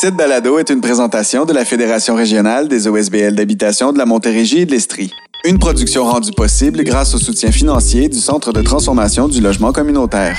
Cette balado est une présentation de la Fédération régionale des OSBL d'habitation de la Montérégie et de l'Estrie. Une production rendue possible grâce au soutien financier du Centre de transformation du logement communautaire.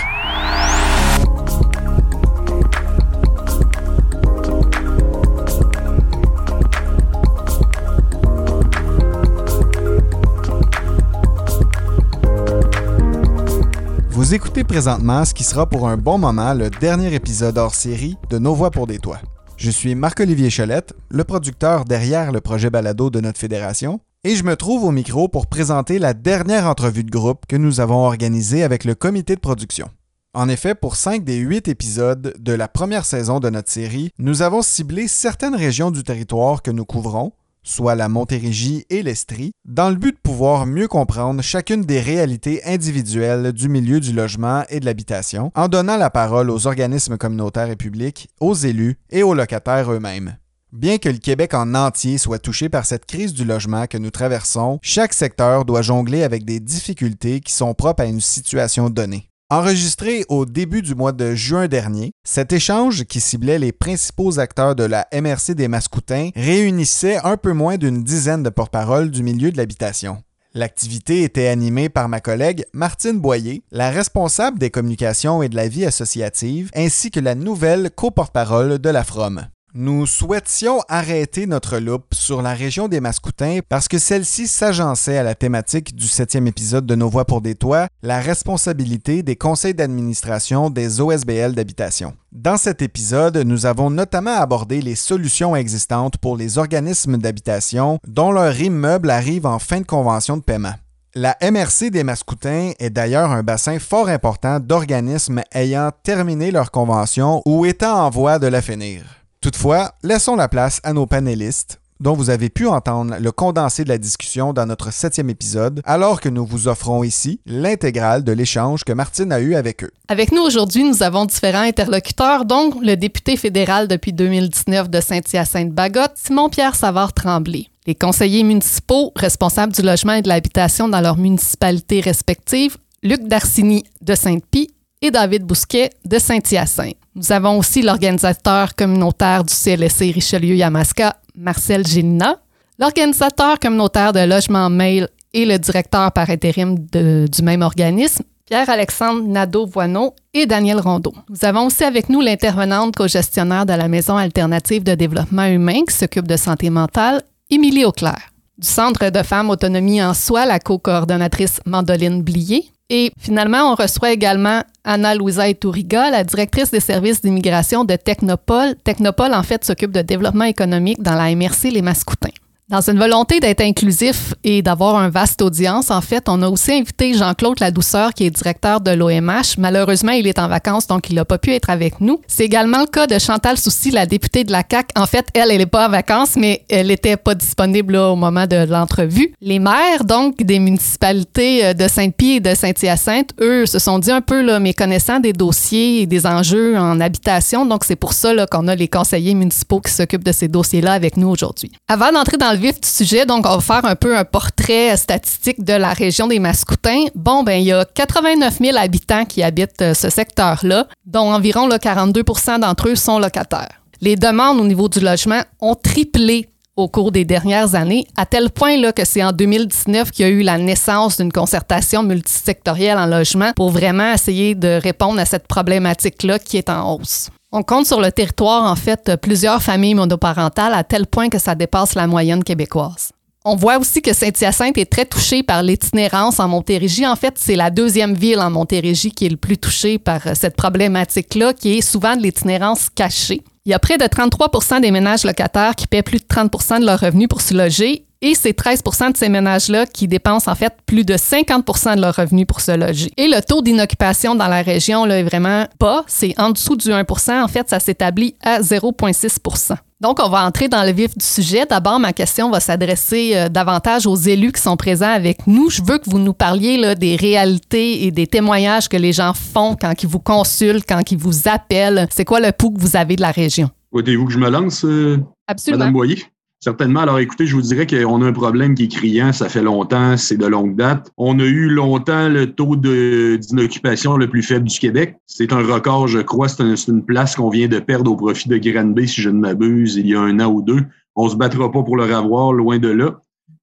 Vous écoutez présentement ce qui sera pour un bon moment le dernier épisode hors série de Nos Voix pour des Toits. Je suis Marc-Olivier Cholette, le producteur derrière le projet Balado de notre fédération, et je me trouve au micro pour présenter la dernière entrevue de groupe que nous avons organisée avec le comité de production. En effet, pour cinq des huit épisodes de la première saison de notre série, nous avons ciblé certaines régions du territoire que nous couvrons, soit la Montérégie et l'Estrie, dans le but de pouvoir mieux comprendre chacune des réalités individuelles du milieu du logement et de l'habitation, en donnant la parole aux organismes communautaires et publics, aux élus et aux locataires eux-mêmes. Bien que le Québec en entier soit touché par cette crise du logement que nous traversons, chaque secteur doit jongler avec des difficultés qui sont propres à une situation donnée. Enregistré au début du mois de juin dernier, cet échange qui ciblait les principaux acteurs de la MRC des Mascoutins réunissait un peu moins d'une dizaine de porte-paroles du milieu de l'habitation. L'activité était animée par ma collègue Martine Boyer, la responsable des communications et de la vie associative, ainsi que la nouvelle co-porte-parole de la FROM. Nous souhaitions arrêter notre loupe sur la région des Mascoutins parce que celle-ci s'agençait à la thématique du septième épisode de Nos Voix pour des Toits, la responsabilité des conseils d'administration des OSBL d'habitation. Dans cet épisode, nous avons notamment abordé les solutions existantes pour les organismes d'habitation dont leur immeuble arrive en fin de convention de paiement. La MRC des Mascoutins est d'ailleurs un bassin fort important d'organismes ayant terminé leur convention ou étant en voie de la finir. Toutefois, laissons la place à nos panélistes dont vous avez pu entendre le condensé de la discussion dans notre septième épisode, alors que nous vous offrons ici l'intégrale de l'échange que Martine a eu avec eux. Avec nous aujourd'hui, nous avons différents interlocuteurs, dont le député fédéral depuis 2019 de Saint-Hyacinthe-Bagotte, Simon-Pierre Savard-Tremblay. Les conseillers municipaux responsables du logement et de l'habitation dans leurs municipalités respectives, Luc Darcini de Sainte-Pie et David Bousquet de Saint-Hyacinthe. Nous avons aussi l'organisateur communautaire du CLSC Richelieu-Yamaska, Marcel Gélina, l'organisateur communautaire de Logement Mail et le directeur par intérim du même organisme, Pierre-Alexandre Nadeau-Voineau et Daniel Rondeau. Nous avons aussi avec nous l'intervenante co-gestionnaire de la Maison alternative de développement humain qui s'occupe de santé mentale, Émilie Auclair. Du Centre de femmes autonomie en soi, la co-coordonnatrice Mandoline Blier, et finalement, on reçoit également Anna-Louisa Etouriga, la directrice des services d'immigration de Technopole. Technopole, en fait, s'occupe de développement économique dans la MRC Les Mascoutins. Dans une volonté d'être inclusif et d'avoir un vaste audience, en fait, on a aussi invité Jean-Claude Ladouceur, qui est directeur de l'OMH. Malheureusement, il est en vacances, donc il n'a pas pu être avec nous. C'est également le cas de Chantal Soucy, la députée de la CAC. En fait, elle, elle n'est pas en vacances, mais elle n'était pas disponible au moment de l'entrevue. Les maires, donc, des municipalités euh, de Sainte-Pie et de Saint-Hyacinthe, eux, se sont dit un peu là, méconnaissants des dossiers et des enjeux en habitation. Donc, c'est pour ça qu'on a les conseillers municipaux qui s'occupent de ces dossiers-là avec nous aujourd'hui. Avant d'entrer dans le vif du sujet, donc on va faire un peu un portrait statistique de la région des Mascoutins. Bon, ben il y a 89 000 habitants qui habitent euh, ce secteur-là, dont environ là, 42 d'entre eux sont locataires. Les demandes au niveau du logement ont triplé au cours des dernières années, à tel point là, que c'est en 2019 qu'il y a eu la naissance d'une concertation multisectorielle en logement pour vraiment essayer de répondre à cette problématique-là qui est en hausse. On compte sur le territoire, en fait, plusieurs familles monoparentales à tel point que ça dépasse la moyenne québécoise. On voit aussi que Saint-Hyacinthe est très touché par l'itinérance en Montérégie. En fait, c'est la deuxième ville en Montérégie qui est le plus touchée par cette problématique-là, qui est souvent de l'itinérance cachée. Il y a près de 33% des ménages locataires qui paient plus de 30% de leurs revenus pour se loger et c'est 13% de ces ménages-là qui dépensent en fait plus de 50% de leurs revenus pour se loger. Et le taux d'inoccupation dans la région là, est vraiment bas, c'est en dessous du 1% En fait, ça s'établit à 0,6% donc, on va entrer dans le vif du sujet. D'abord, ma question va s'adresser euh, davantage aux élus qui sont présents avec nous. Je veux que vous nous parliez là, des réalités et des témoignages que les gens font quand ils vous consultent, quand ils vous appellent. C'est quoi le pouls que vous avez de la région? Voulez-vous que je me lance, euh, Absolument. Madame Boyer? Certainement. Alors écoutez, je vous dirais qu'on a un problème qui est criant, ça fait longtemps, c'est de longue date. On a eu longtemps le taux d'inoccupation le plus faible du Québec. C'est un record, je crois. C'est une place qu'on vient de perdre au profit de Granby, si je ne m'abuse, il y a un an ou deux. On se battra pas pour le revoir, loin de là.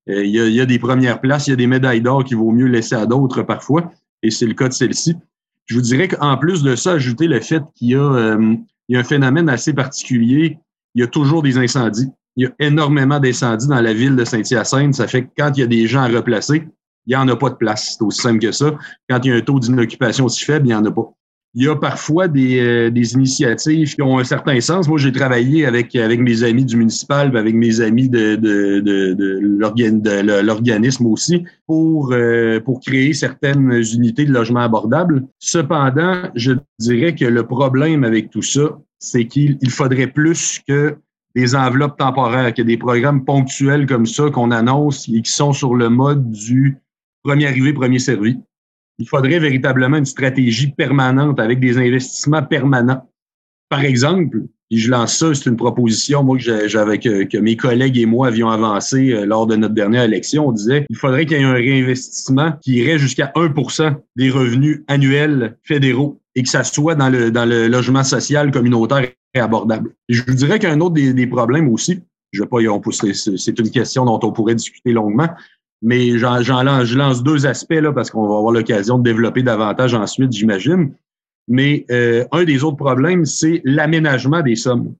Euh, il, y a, des premières places, il y a des médailles d'or qu'il vaut mieux laisser à d'autres parfois, et c'est le cas de celle-ci. Je vous dirais qu'en plus de ça, ajouter le fait qu'il y, euh, y a un phénomène assez particulier, il y a toujours des incendies il y a énormément d'incendies dans la ville de Saint-Hyacinthe. Ça fait que quand il y a des gens à replacer, il n'y en a pas de place. C'est aussi simple que ça. Quand il y a un taux d'inoccupation aussi faible, il n'y en a pas. Il y a parfois des, euh, des, initiatives qui ont un certain sens. Moi, j'ai travaillé avec, avec mes amis du municipal, avec mes amis de, de, de, de l'organisme aussi, pour, euh, pour créer certaines unités de logement abordables. Cependant, je dirais que le problème avec tout ça, c'est qu'il faudrait plus que des enveloppes temporaires, qu'il y a des programmes ponctuels comme ça qu'on annonce et qui sont sur le mode du premier arrivé, premier servi. Il faudrait véritablement une stratégie permanente avec des investissements permanents. Par exemple, et je lance ça, c'est une proposition, moi, que j'avais que, mes collègues et moi avions avancé euh, lors de notre dernière élection. On disait il faudrait qu'il y ait un réinvestissement qui irait jusqu'à 1% des revenus annuels fédéraux et que ça soit dans le, dans le logement social communautaire abordable. je vous dirais qu'un autre des, problèmes aussi, je vais pas, c'est une question dont on pourrait discuter longuement, mais j'en je lance deux aspects là parce qu'on va avoir l'occasion de développer davantage ensuite, j'imagine. Mais euh, un des autres problèmes, c'est l'aménagement des sommes.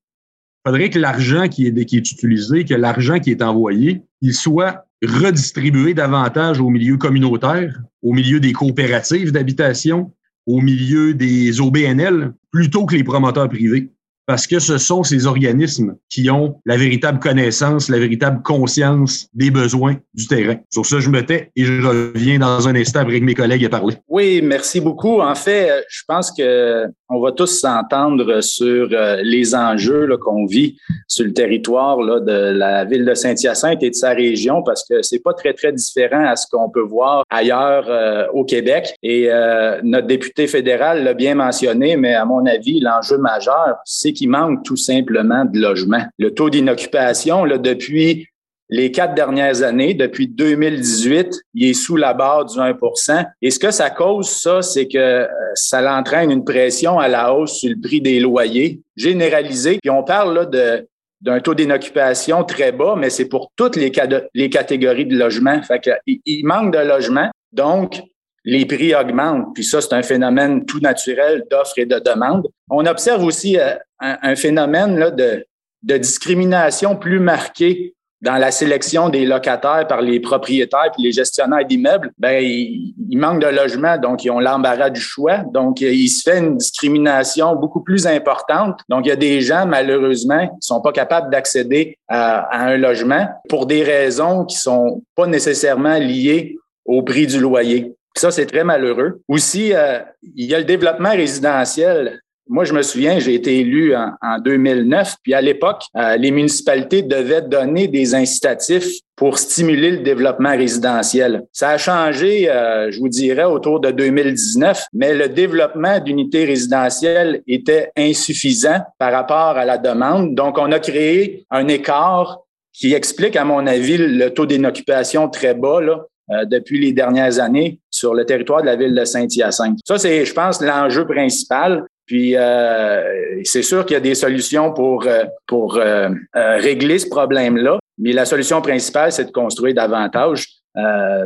Il faudrait que l'argent qui est, qui est utilisé, que l'argent qui est envoyé, il soit redistribué davantage au milieu communautaire, au milieu des coopératives d'habitation, au milieu des OBNL, plutôt que les promoteurs privés parce que ce sont ces organismes qui ont la véritable connaissance, la véritable conscience des besoins du terrain. Sur ça, je me tais et je reviens dans un instant avec mes collègues à parler. Oui, merci beaucoup. En fait, je pense que on va tous s'entendre sur euh, les enjeux qu'on vit sur le territoire de la ville de Saint-Hyacinthe et de sa région parce que c'est pas très, très différent à ce qu'on peut voir ailleurs euh, au Québec. Et euh, notre député fédéral l'a bien mentionné, mais à mon avis, l'enjeu majeur, c'est qu'il manque tout simplement de logement. Le taux d'inoccupation, depuis les quatre dernières années, depuis 2018, il est sous la barre du 1% Et ce que ça cause, ça, c'est que euh, ça entraîne une pression à la hausse sur le prix des loyers généralisé. Puis on parle là de d'un taux d'inoccupation très bas, mais c'est pour toutes les, catégories de logement. Fait il manque de logement, donc les prix augmentent. Puis ça, c'est un phénomène tout naturel d'offre et de demande. On observe aussi euh, un, phénomène là, de, de discrimination plus marqué dans la sélection des locataires par les propriétaires et les gestionnaires d'immeubles, ben il, manque de logement, donc ils ont l'embarras du choix. Donc, il se fait une discrimination beaucoup plus importante. Donc, il y a des gens, malheureusement, qui sont pas capables d'accéder à, à, un logement pour des raisons qui sont pas nécessairement liées au prix du loyer. Ça, c'est très malheureux. Aussi, euh, il y a le développement résidentiel moi, je me souviens, j'ai été élu en, 2009, puis à l'époque, euh, les municipalités devaient donner des incitatifs pour stimuler le développement résidentiel. Ça a changé, euh, je vous dirais, autour de 2019, mais le développement d'unités résidentielles était insuffisant par rapport à la demande. Donc, on a créé un écart qui explique, à mon avis, le taux d'inoccupation très bas là, euh, depuis les dernières années sur le territoire de la ville de Saint-Hyacinthe. Ça, c'est, je pense, l'enjeu principal. Puis euh, c'est sûr qu'il y a des solutions pour euh, pour euh, régler ce problème-là, mais la solution principale, c'est de construire davantage.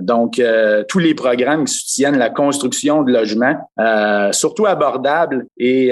donc, tous les programmes qui soutiennent la construction de logements, surtout abordables et,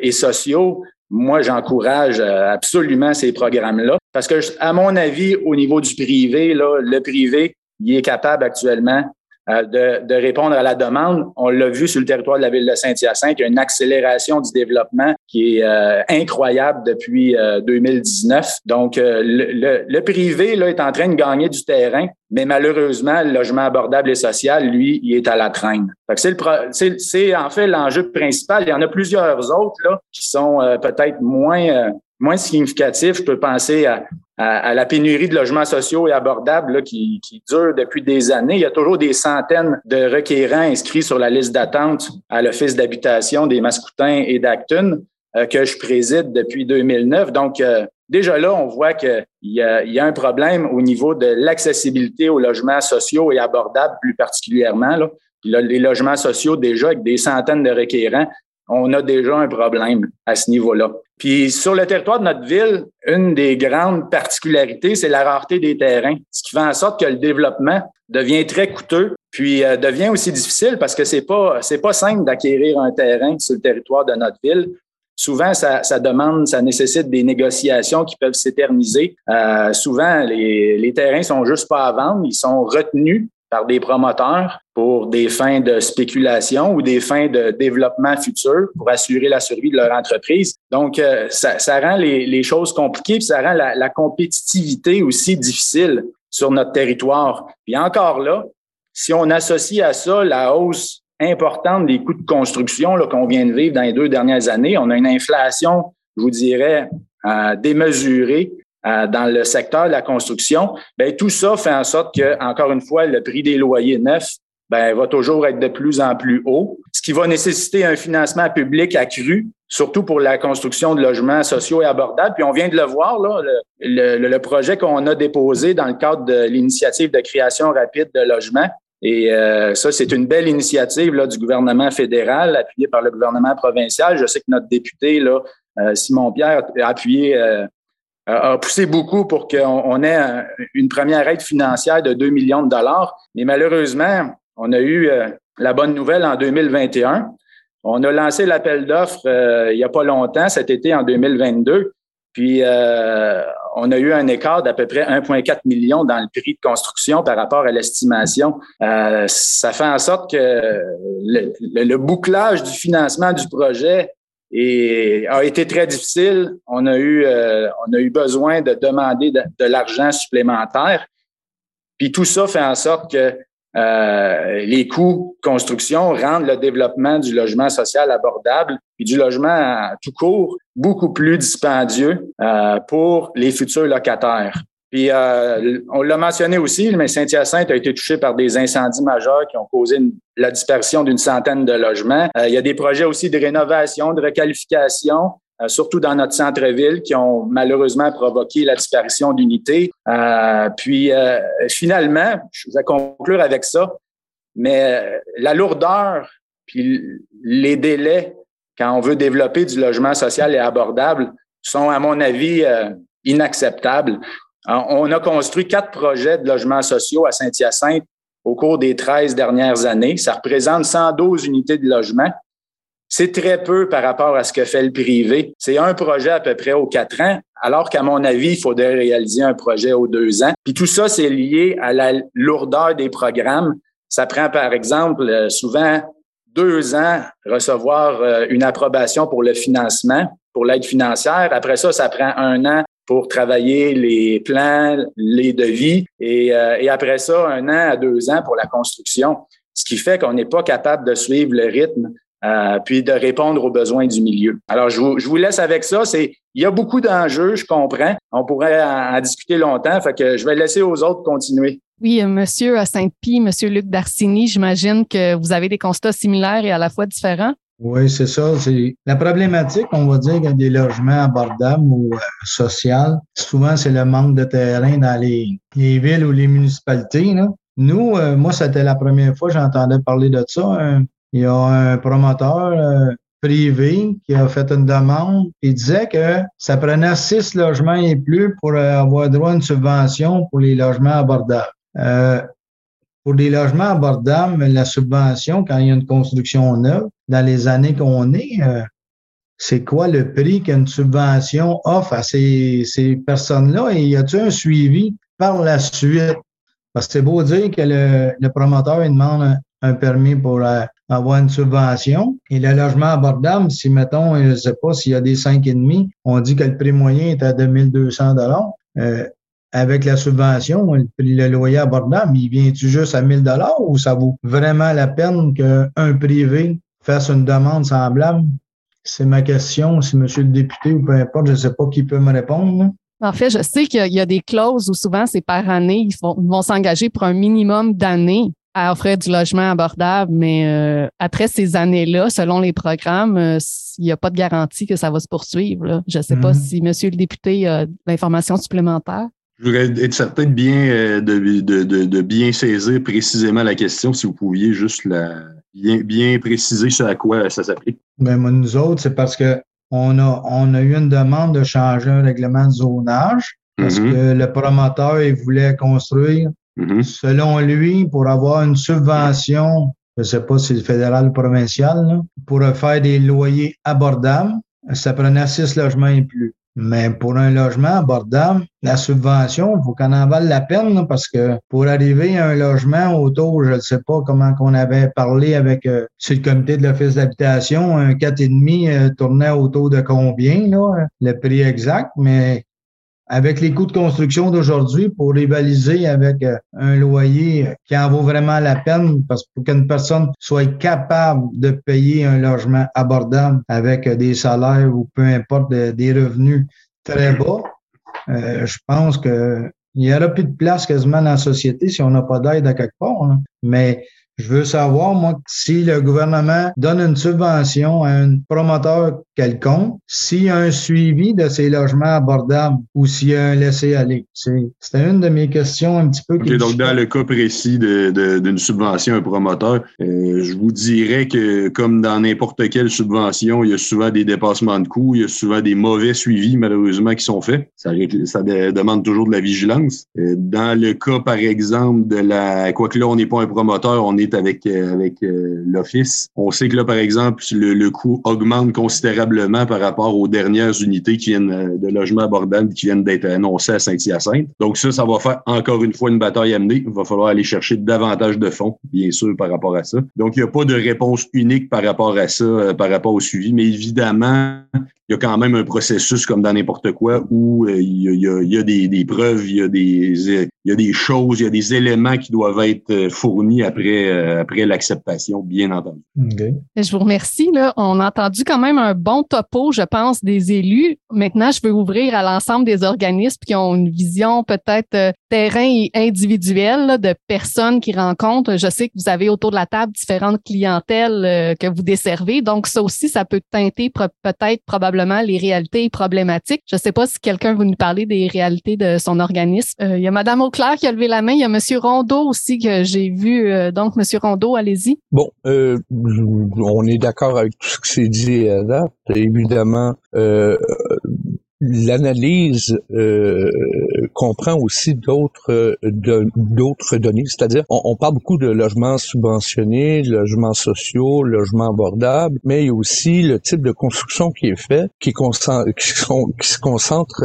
et sociaux, moi, j'encourage absolument ces programmes-là parce que, à mon avis, au niveau du privé, là, le privé, il est capable actuellement euh, de, de, répondre à la demande. On l'a vu sur le territoire de la ville de Saint-Hyacinthe, y a une accélération du développement qui est euh, incroyable depuis 2019. Euh, Donc, le, le, privé là, est en train de gagner du terrain, mais malheureusement, le logement abordable et social, lui, il est à la traîne. C'est en fait l'enjeu principal. Il y en a plusieurs autres là, qui sont peut-être moins moins significatifs. Je peux penser à, à, la pénurie de logements sociaux et abordables là, qui, qui dure depuis des années. Il y a toujours des centaines de requérants inscrits sur la liste d'attente à l'Office d'habitation des Mascoutins et d'Acton euh, que je préside depuis 2009. Donc, euh, déjà là, on voit qu'il y a, y a un problème au niveau de l'accessibilité aux logements sociaux et abordables plus particulièrement. Là. les logements sociaux, déjà, avec des centaines de requérants, on a déjà un problème à ce niveau-là. Puis sur le territoire de notre ville, une des grandes particularités, c'est la rareté des terrains, ce qui fait en sorte que le développement devient très coûteux, puis euh, devient aussi difficile parce que c'est pas pas simple d'acquérir un terrain sur le territoire de notre ville. Souvent, ça, ça demande, ça nécessite des négociations qui peuvent s'éterniser. Euh, souvent, les, les terrains sont juste pas à vendre, ils sont retenus par des promoteurs pour des fins de spéculation ou des fins de développement futur pour assurer la survie de leur entreprise. Donc, euh, ça, ça, rend les, les, choses compliquées, puis ça rend la, la, compétitivité aussi difficile sur notre territoire. Puis encore là, si on associe à ça la hausse importante des coûts de construction qu'on vient de vivre dans les deux dernières années, on a une inflation, je vous dirais, euh, démesurée euh, dans le secteur de la construction, ben tout ça fait en sorte que, encore une fois, le prix des loyers neufs ben, va toujours être de plus en plus haut, ce qui va nécessiter un financement public accru, surtout pour la construction de logements sociaux et abordables. Puis on vient de le voir, là, le, le, le projet qu'on a déposé dans le cadre de l'initiative de création rapide de logements. Et euh, ça, c'est une belle initiative là, du gouvernement fédéral, appuyée par le gouvernement provincial. Je sais que notre député, là, euh, Simon Pierre, a appuyé a poussé beaucoup pour qu'on ait une première aide financière de 2 millions de dollars. Mais malheureusement, on a eu euh, la bonne nouvelle en 2021. On a lancé l'appel d'offres euh, il n'y a pas longtemps, cet été en 2022. Puis, euh, on a eu un écart d'à peu près 1,4 million dans le prix de construction par rapport à l'estimation. ça fait en sorte que le, bouclage du financement du projet et a été très difficile. On a eu, euh, on a eu besoin de demander de, l'argent supplémentaire. Puis tout ça fait en sorte que euh, les coûts de construction rendent le développement du logement social abordable et du logement tout court beaucoup plus dispendieux euh, pour les futurs locataires. Puis euh, on l'a mentionné aussi, mais Saint-Hyacinthe a été touché par des incendies majeurs qui ont causé la dispersion d'une centaine de logements. Euh, il y a des projets aussi de rénovation, de requalification, euh, surtout dans notre centre-ville, qui ont malheureusement provoqué la disparition d'unités. puis finalement, je vais conclure avec ça, mais la lourdeur puis les délais quand on veut développer du logement social et abordable sont, à mon avis, inacceptables. On a construit quatre projets de logements sociaux à Saint-Hyacinthe au cours des 13 dernières années. Ça représente 112 unités de logement. C'est très peu par rapport à ce que fait le privé. C'est un projet à peu près aux quatre ans, alors qu'à mon avis, il faudrait réaliser un projet aux deux ans. Puis tout ça, c'est lié à la lourdeur des programmes. Ça prend, par exemple, euh, souvent deux ans recevoir euh, une approbation pour le financement, pour l'aide financière. Après ça, ça prend un an pour travailler les plans, les devis, et, euh, et, après ça, un an à deux ans pour la construction, ce qui fait qu'on n'est pas capable de suivre le rythme euh, puis de répondre aux besoins du milieu. Alors, je vous, je vous laisse avec ça. C'est, il y a beaucoup d'enjeux, je comprends. On pourrait en, discuter longtemps, fait que je vais laisser aux autres continuer. Oui, euh, Monsieur Saint-Pie, Monsieur Luc Darcini, j'imagine que vous avez des constats similaires et à la fois différents. Oui, c'est ça. C'est la problématique, on va dire, des logements abordables ou euh, sociaux. Souvent, c'est le manque de terrain dans les, villes ou les municipalités. Là. Nous, euh, moi, c'était la première fois que j'entendais parler de ça. il y a un promoteur euh, privé qui a fait une demande et disait que ça prenait six logements et plus pour avoir droit à une subvention pour les logements abordables. Pour des logements abordables, la subvention, quand il y a une construction neuve, dans les années qu'on est, euh, c'est quoi le prix qu'une subvention offre à ces, personnes-là? Et y a-t-il un suivi par la suite? Parce que c'est beau dire que le, promoteur il demande un, permis pour euh, avoir une subvention. Et le logement abordable, si mettons, je ne sais pas s'il y a des cinq et demi, on dit que le prix moyen est à 2200 dollars. Euh, avec la subvention, le, loyer abordable, il vient-tu juste à 1000 dollars ou ça vaut vraiment la peine qu'un privé fasse une demande semblable? C'est ma question. Si monsieur le député ou peu importe, je ne sais pas qui peut me répondre. En fait, je sais qu'il y a des clauses où souvent c'est par année, ils vont, s'engager pour un minimum d'années. à offrir du logement abordable, mais euh, après ces années-là, selon les programmes, euh, il n'y a pas de garantie que ça va se poursuivre. Je ne sais pas mhm. si Monsieur le député a l'information supplémentaire. Je voudrais être certain de bien, euh, de, bien saisir précisément la question, si vous pouviez juste la, bien, bien préciser à quoi ça s'applique. Ben, nous autres, c'est parce que on a, on a eu une demande de changer un règlement de zonage parce mhm. que le promoteur il voulait construire Mm-hmm. Selon lui, pour avoir une subvention, je ne sais pas si c'est fédéral ou provincial, pour faire des loyers abordables, ça prenait six logements et plus. Mais pour un logement abordable, la subvention, il faut qu'on en vale la peine parce que pour arriver à un logement autour, je ne sais pas comment qu'on avait parlé avec euh, sur le comité de l'office d'habitation, un 4,5 euh, tournait autour de combien, là, le prix exact, mais avec les coûts de construction d'aujourd'hui pour rivaliser avec euh, un loyer qui en vaut vraiment la peine parce que pour qu'une personne soit capable de payer un logement abordable avec des salaires ou peu importe des revenus très bas, euh, je pense que il y aura plus de place quasiment dans la société si on n'a pas d'aide à quelque part. Hein. Mais je veux savoir, moi, si le gouvernement donne une subvention à un promoteur quelconque, s'il y a un suivi de ces logements abordables ou s'il y a un laisser-aller. C'était une de mes questions un petit peu. Okay, donc, dans le cas précis d'une de, subvention à un promoteur, euh, je vous dirais que, comme dans n'importe quelle subvention, il y a souvent des dépassements de coûts, il y a souvent des mauvais suivis, malheureusement, qui sont faits. Ça, ça demande toujours de la vigilance. Euh, dans le cas, par exemple, de la... Quoique là, on n'est pas un promoteur, on est avec, euh, avec l'Office. On sait que là, par exemple, le, coût augmente considérablement par rapport aux dernières unités qui viennent euh, de logement abordable qui viennent d'être annoncées à Saint-Hyacinthe. Donc ça, ça va faire encore une fois une bataille à mener. Il va falloir aller chercher davantage de fonds, bien sûr, par rapport à ça. Donc, il n'y a pas de réponse unique par rapport à ça, par rapport au suivi, mais évidemment, il y a quand même un processus comme dans n'importe quoi où il, y a, des, preuves, il y a des, il y a des choses, il y a des éléments qui doivent être fournis après euh, après l'acceptation, bien entendu. Je vous remercie. Là. On a entendu quand même un bon topo, je pense, des élus. Maintenant, je veux ouvrir à l'ensemble des organismes qui ont une vision peut-être euh, terrain et individuelle de personnes qui rencontrent. Je sais que vous avez autour de la table différentes clientèles euh, que vous desservez. Donc, ça aussi, ça peut teinter peut-être probablement les réalités problématiques. Je ne sais pas si quelqu'un veut nous parler des réalités de son organisme. il y a Madame Auclair qui a levé la main. Il y a Monsieur Rondeau aussi que j'ai vu. donc, Monsieur Rondeau, allez-y. Bon, euh, on est d'accord avec tout ce qui s'est dit là. Évidemment, euh, l'analyse euh, comprend aussi d'autres d'autres données, c'est-à-dire on, parle beaucoup de logements subventionnés, logements sociaux, logements abordables, mais il y a aussi le type de construction qui est fait, qui, qui, se concentre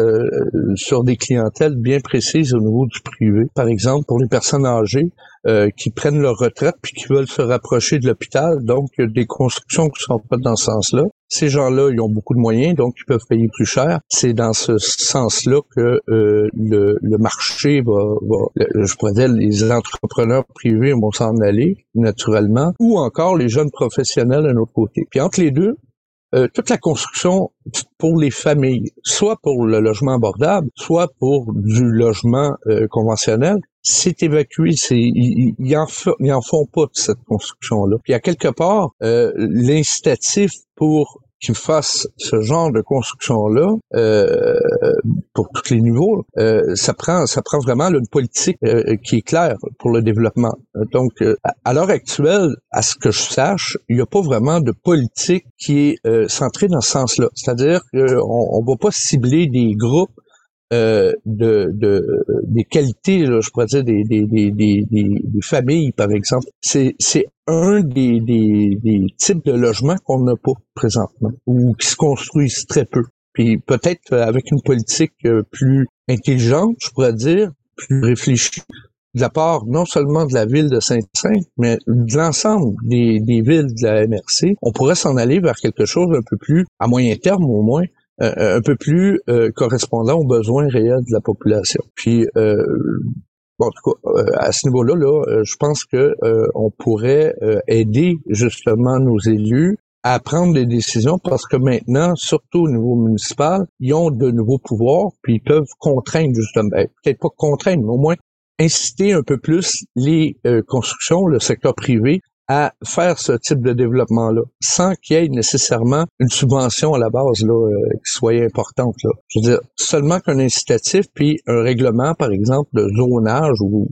sur des clientèles bien précises au niveau du privé. Par exemple, pour les personnes âgées, euh, qui prennent leur retraite puis qui veulent se rapprocher de l'hôpital. Donc, il y a des constructions qui sont pas dans ce sens-là. Ces gens-là, ils ont beaucoup de moyens, donc ils peuvent payer plus cher. C'est dans ce sens-là que euh, le, marché va, va, je pourrais dire, les entrepreneurs privés vont s'en aller naturellement, ou encore les jeunes professionnels d'un autre côté. Puis entre les deux, euh, toute la construction pour les familles, soit pour le logement abordable, soit pour du logement euh, conventionnel, c'est évacué, c'est ils, ils, en, en font pas de cette construction-là. Puis à quelque part, euh, l'incitatif pour qu'ils fassent ce genre de construction-là euh, pour tous les niveaux, euh, ça prend ça prend vraiment une politique euh, qui est claire pour le développement. Donc, euh, à l'heure actuelle, à ce que je sache, il n'y a pas vraiment de politique qui est centrée dans ce sens-là. C'est-à-dire qu'on ne va pas cibler des groupes euh, de, de, des qualités, je pourrais dire des, des, des, des, des familles, par exemple. C'est, c'est un des, des, des types de logements qu'on n'a pas présentement ou qui se construisent très peu. Puis peut-être avec une politique euh, plus intelligente, je pourrais dire, plus réfléchie de la part non seulement de la ville de Saint-Saint, mais de l'ensemble des, des villes de la MRC, on pourrait s'en aller vers quelque chose un peu plus, à moyen terme au moins, euh, un peu plus euh, correspondant aux besoins réels de la population. Puis euh, Bon, en tout cas, à ce niveau-là, là, je pense que on pourrait aider justement nos élus à prendre des décisions parce que maintenant, surtout au niveau municipal, ils ont de nouveaux pouvoirs, puis ils peuvent contraindre justement, ben, peut-être pas contraindre, mais au moins inciter un peu plus les constructions, le secteur privé, à faire ce type de développement-là, sans qu'il y ait nécessairement une subvention à la base là, euh, qui soit importante. Là. Je veux dire, seulement qu'un incitatif, puis un règlement, par exemple, de zonage ou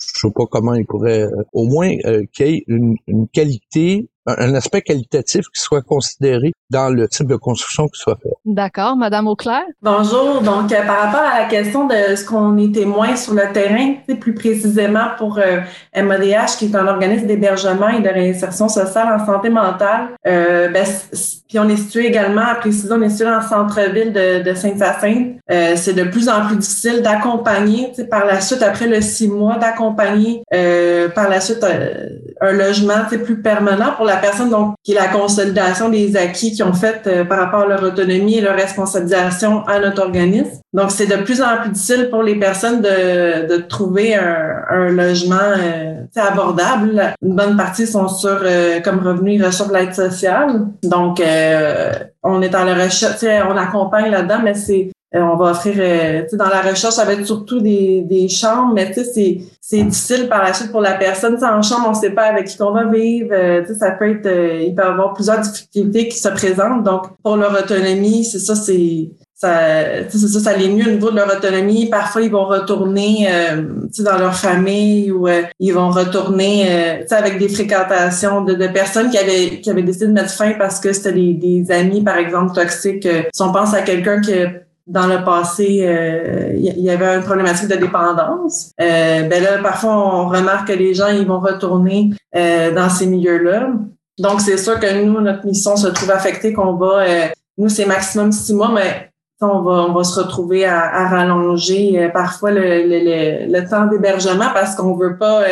je sais pas comment il pourrait, euh, au moins euh, qu'il y ait une, une qualité un aspect qualitatif qui soit considéré dans le type de construction qui soit fait. D'accord. Madame Auclair? Bonjour. Donc, euh, par rapport à la question de ce qu'on est témoin sur le terrain, plus précisément pour euh, MADH, qui est un organisme d'hébergement et de réinsertion sociale en santé mentale, euh, ben, puis on est situé également, à préciser, on est situé dans le centre-ville de, de Saint-Hyacinthe. Euh, c'est de plus en plus difficile d'accompagner, par la suite, après le six mois, d'accompagner euh, par la suite un logement plus permanent pour la personne, donc qui est la consolidation des acquis qu'ils ont fait euh, par rapport à leur autonomie et leur responsabilisation à notre organisme. Donc, c'est de plus en plus difficile pour les personnes de, de trouver un, un logement euh, abordable. Une bonne partie sont sur euh, comme revenu, ils reçoivent l'aide sociale. Donc, on est dans la recherche, on accompagne là-dedans, mais c'est on va offrir, dans la recherche, ça va être surtout des, des chambres, mais c'est, c'est difficile par la suite pour la personne. en chambre, on ne sait pas avec qui on va vivre. Euh, ça peut être, il peut y avoir plusieurs difficultés qui se présentent. Donc, pour leur autonomie, c'est ça, c'est ça, c'est ça, ça allait mieux au niveau de leur autonomie. Parfois, ils vont retourner dans leur famille ou ils vont retourner avec des fréquentations de, de, personnes qui avaient qui avaient décidé de mettre fin parce que c'était des, des amis, par exemple, toxiques. si on pense à quelqu'un qui dans le passé, il euh, y avait une problématique de dépendance. Euh, ben là, parfois, on remarque que les gens, ils vont retourner euh, dans ces milieux-là. Donc, c'est sûr que nous, notre mission se trouve affectée, qu'on va, euh, nous, c'est maximum six mois, mais on va, on va se retrouver à, à rallonger parfois le, le, le, temps d'hébergement parce qu'on veut pas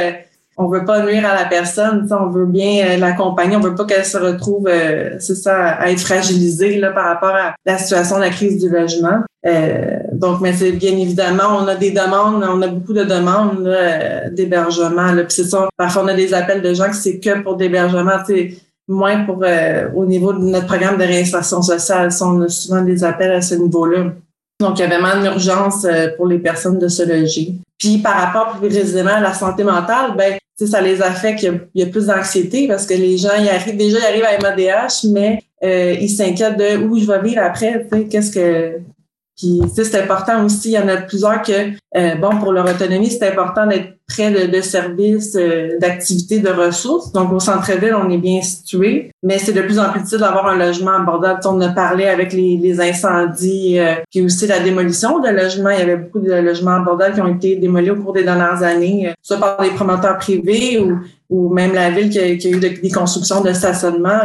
on veut pas nuire à la personne, on veut bien euh, l'accompagner, on veut pas qu'elle se retrouve, euh, c'est ça, à être fragilisée là, par rapport à la situation de la crise du logement. Euh, donc, mais c'est bien évidemment, on a des demandes, on a beaucoup de demandes d'hébergement. Puis c'est ça, parfois on a des appels de gens que c'est que pour d'hébergement, moins pour au niveau de notre programme de réinsertion sociale. on a souvent des appels à ce niveau-là. Donc, il y a vraiment une urgence pour les personnes de se loger. Puis par rapport plus précisément à la santé mentale, ben ça les affecte, il y a, y a plus d'anxiété parce que les gens, ils arrivent, déjà, ils arrivent à MADH, mais euh, ils s'inquiètent de où je vais vivre après, qu'est-ce que... Puis, c'est important aussi, il y en a plusieurs que, euh, bon, pour leur autonomie, c'est important d'être près de, de services, euh, d'activités, de ressources. Donc, au centre-ville, on est bien situé, mais c'est de plus en plus difficile d'avoir un logement abordable. On a parlé avec les, les incendies, euh, puis aussi la démolition de logements. Il y avait beaucoup de logements abordables qui ont été démolis au cours des dernières années, euh, soit par des promoteurs privés ou ou même la ville qui a, eu des constructions de stationnement.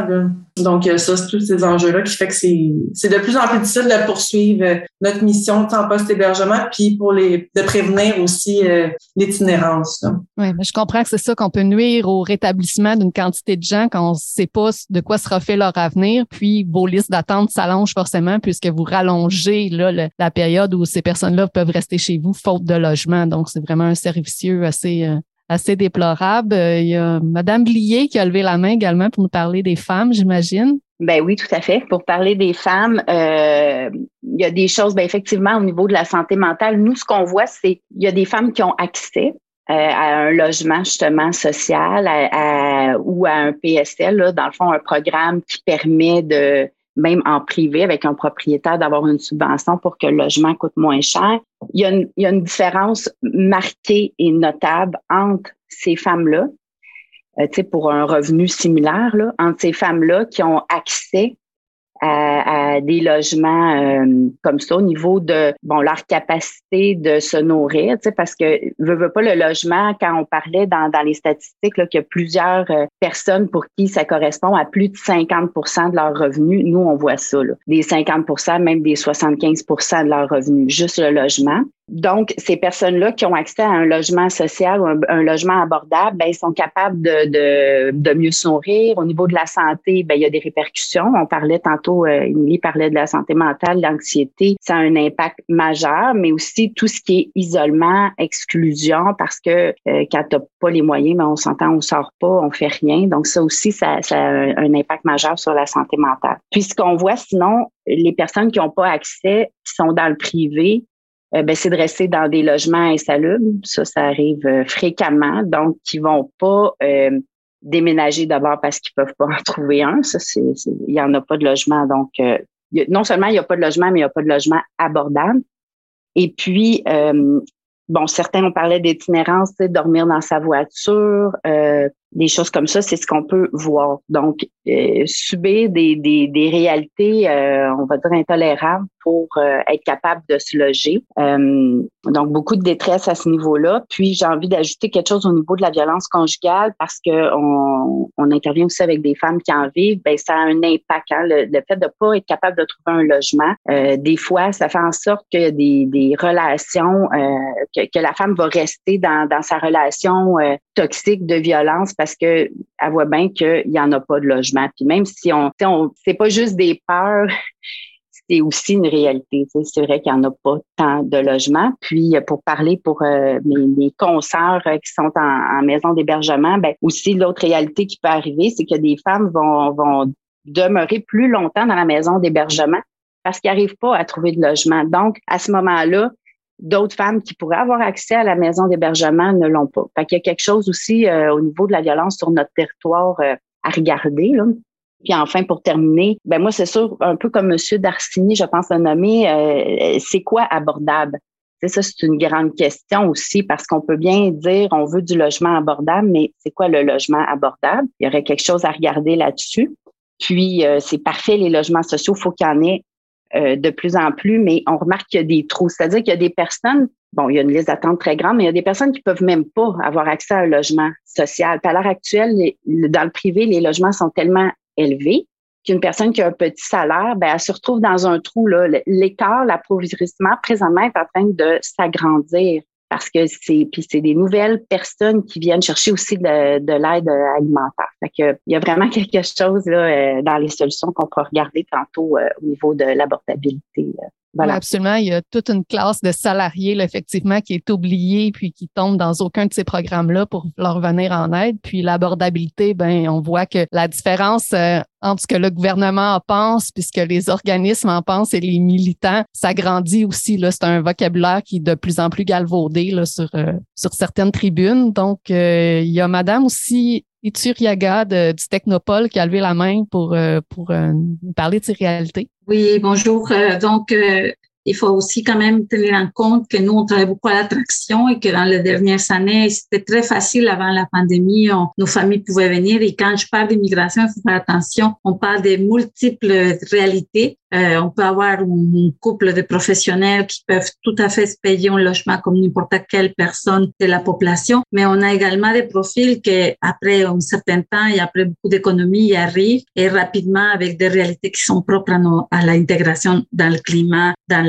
Donc, ça, c'est tous ces enjeux-là qui fait que c'est de plus en plus difficile de poursuivre euh, notre mission en post-hébergement, puis pour les de prévenir aussi euh, l'itinérance. Oui, mais je comprends que c'est ça qu'on peut nuire au rétablissement d'une quantité de gens quand on ne sait pas de quoi sera fait leur avenir, puis vos listes d'attente s'allongent forcément puisque vous rallongez là, la période où ces personnes-là peuvent rester chez vous faute de logement. Donc, c'est vraiment un servicieux assez euh, assez déplorable. Euh, il y a Madame Blier qui a levé la main également pour nous parler des femmes, j'imagine. Ben oui, tout à fait. Pour parler des femmes, euh, il y a des choses, ben effectivement, au niveau de la santé mentale, nous, ce qu'on voit, c'est il y a des femmes qui ont accès euh, à un logement justement social ou à un PSL, là, dans le fond, un programme qui permet de même en privé avec un propriétaire, d'avoir une subvention pour que le logement coûte moins cher. Il y a une, différence marquée et notable entre ces femmes-là, euh, pour un revenu similaire, là, entre ces femmes-là qui ont accès à, des logements euh, comme ça au niveau de bon leur capacité de se nourrir, tu sais, parce que veut, veut pas le logement quand on parlait dans, dans les statistiques qu'il y a plusieurs euh, personnes pour qui ça correspond à plus de 50% de leurs revenus. Nous on voit ça, là. des 50% même des 75% de leurs revenus, juste le logement. Donc, ces personnes-là qui ont accès à un logement social ou un, logement abordable, ben, ils sont capables de, de, mieux se nourrir. Au niveau de la santé, ben, il y a des répercussions. On parlait tantôt, euh, Émilie parlait de la santé mentale, l'anxiété. Ça a un impact majeur, mais aussi tout ce qui est isolement, exclusion, parce que euh, quand tu pas les moyens, ben, on s'entend, on sort pas, on fait rien. Donc, ça aussi, ça, a un impact majeur sur la santé mentale. Puis, ce qu'on voit sinon, les personnes qui n'ont pas accès, sont dans le privé, euh, ben, c'est de rester dans des logements insalubres. Ça, ça arrive euh, fréquemment. Donc, qui vont pas euh, déménager d'abord parce qu'ils peuvent pas en trouver un. Ça, c'est, il y en a pas de logement. Donc, non seulement il y a pas de logement, mais il y a pas de logement abordable. Et puis, bon, certains ont parlé d'itinérance, dormir dans sa voiture, des choses comme ça, c'est ce qu'on peut voir. Donc, euh, subir des, des, des réalités, euh, on va dire, intolérables pour euh, être capable de se loger. donc, beaucoup de détresse à ce niveau-là. Puis, j'ai envie d'ajouter quelque chose au niveau de la violence conjugale parce que on, intervient aussi avec des femmes qui en vivent. Ben, ça a un impact. Hein, le, fait de pas être capable de trouver un logement, des fois, ça fait en sorte que des, des relations, que, la femme va rester dans, sa relation toxique de violence parce que elle voit bien qu'il y en a pas de logement. Puis même si on, on c'est pas juste des peurs, c'est aussi une réalité. C'est vrai qu'il y en a pas tant de logements. Puis pour parler pour euh, mes, mes euh, qui sont en, maison d'hébergement, ben aussi l'autre réalité qui peut arriver, c'est que des femmes vont, demeurer plus longtemps dans la maison d'hébergement parce qu'ils n'arrivent pas à trouver de logement. Donc, à ce moment-là, d'autres femmes qui pourraient avoir accès à la maison d'hébergement ne l'ont pas. Fait qu'il y a quelque chose aussi euh, au niveau de la violence sur notre territoire euh, à regarder. Puis enfin, pour terminer, ben moi, c'est sûr, un peu comme M. Darcini, je pense le nommer, euh, c'est quoi abordable? Ça, c'est une grande question aussi parce qu'on peut bien dire on veut du logement abordable, mais c'est quoi le logement abordable? Il y aurait quelque chose à regarder là-dessus. Puis, c'est parfait, les logements sociaux, il faut qu'il y en ait euh, de plus en plus, mais on remarque qu'il y a des trous. C'est-à-dire qu'il y a des personnes, bon, il y a une liste d'attente très grande, mais il y a des personnes qui peuvent même pas avoir accès à un logement social. à l'heure actuelle, dans le privé, les logements sont tellement élevés qu'une personne qui a un petit salaire, ben, elle se retrouve dans un trou. L'écart, l'appauvrissement, présentement, est en train de s'agrandir parce que c'est des nouvelles personnes qui viennent chercher aussi de, l'aide alimentaire. Il y a vraiment quelque chose là, euh, dans les solutions qu'on peut regarder tantôt euh, au niveau de l'abordabilité. Absolument. Il y a toute une classe de salariés, effectivement, qui est oubliée puis qui tombe dans aucun de ces programmes-là pour leur venir en aide. Puis l'abordabilité, ben, on voit que la différence euh, entre ce que le gouvernement en pense puis ce que les organismes en pensent et les militants, ça grandit aussi. Là, c'est un vocabulaire qui est de plus en plus galvaudé là, sur euh, sur certaines tribunes. Donc, euh, il y a Madame aussi Ituriaga du Technopole qui a levé la main pour, pour parler de ces réalités. Oui, bonjour. Euh, donc, euh, il faut aussi quand même tenir en compte que nous, on travaille beaucoup à l'attraction et que dans les dernières années, c'était très facile avant la pandémie. nos familles pouvaient venir et quand je parle d'immigration, il faut faire attention. On parle de multiples réalités. Euh, on peut avoir un, couple de professionnels qui peuvent tout à fait se payer un logement comme n'importe quelle personne de la population, mais on a également des profils qui, après un certain temps et après beaucoup d'économies, arrivent et rapidement avec des réalités qui sont propres à, à l'intégration dans le climat, dans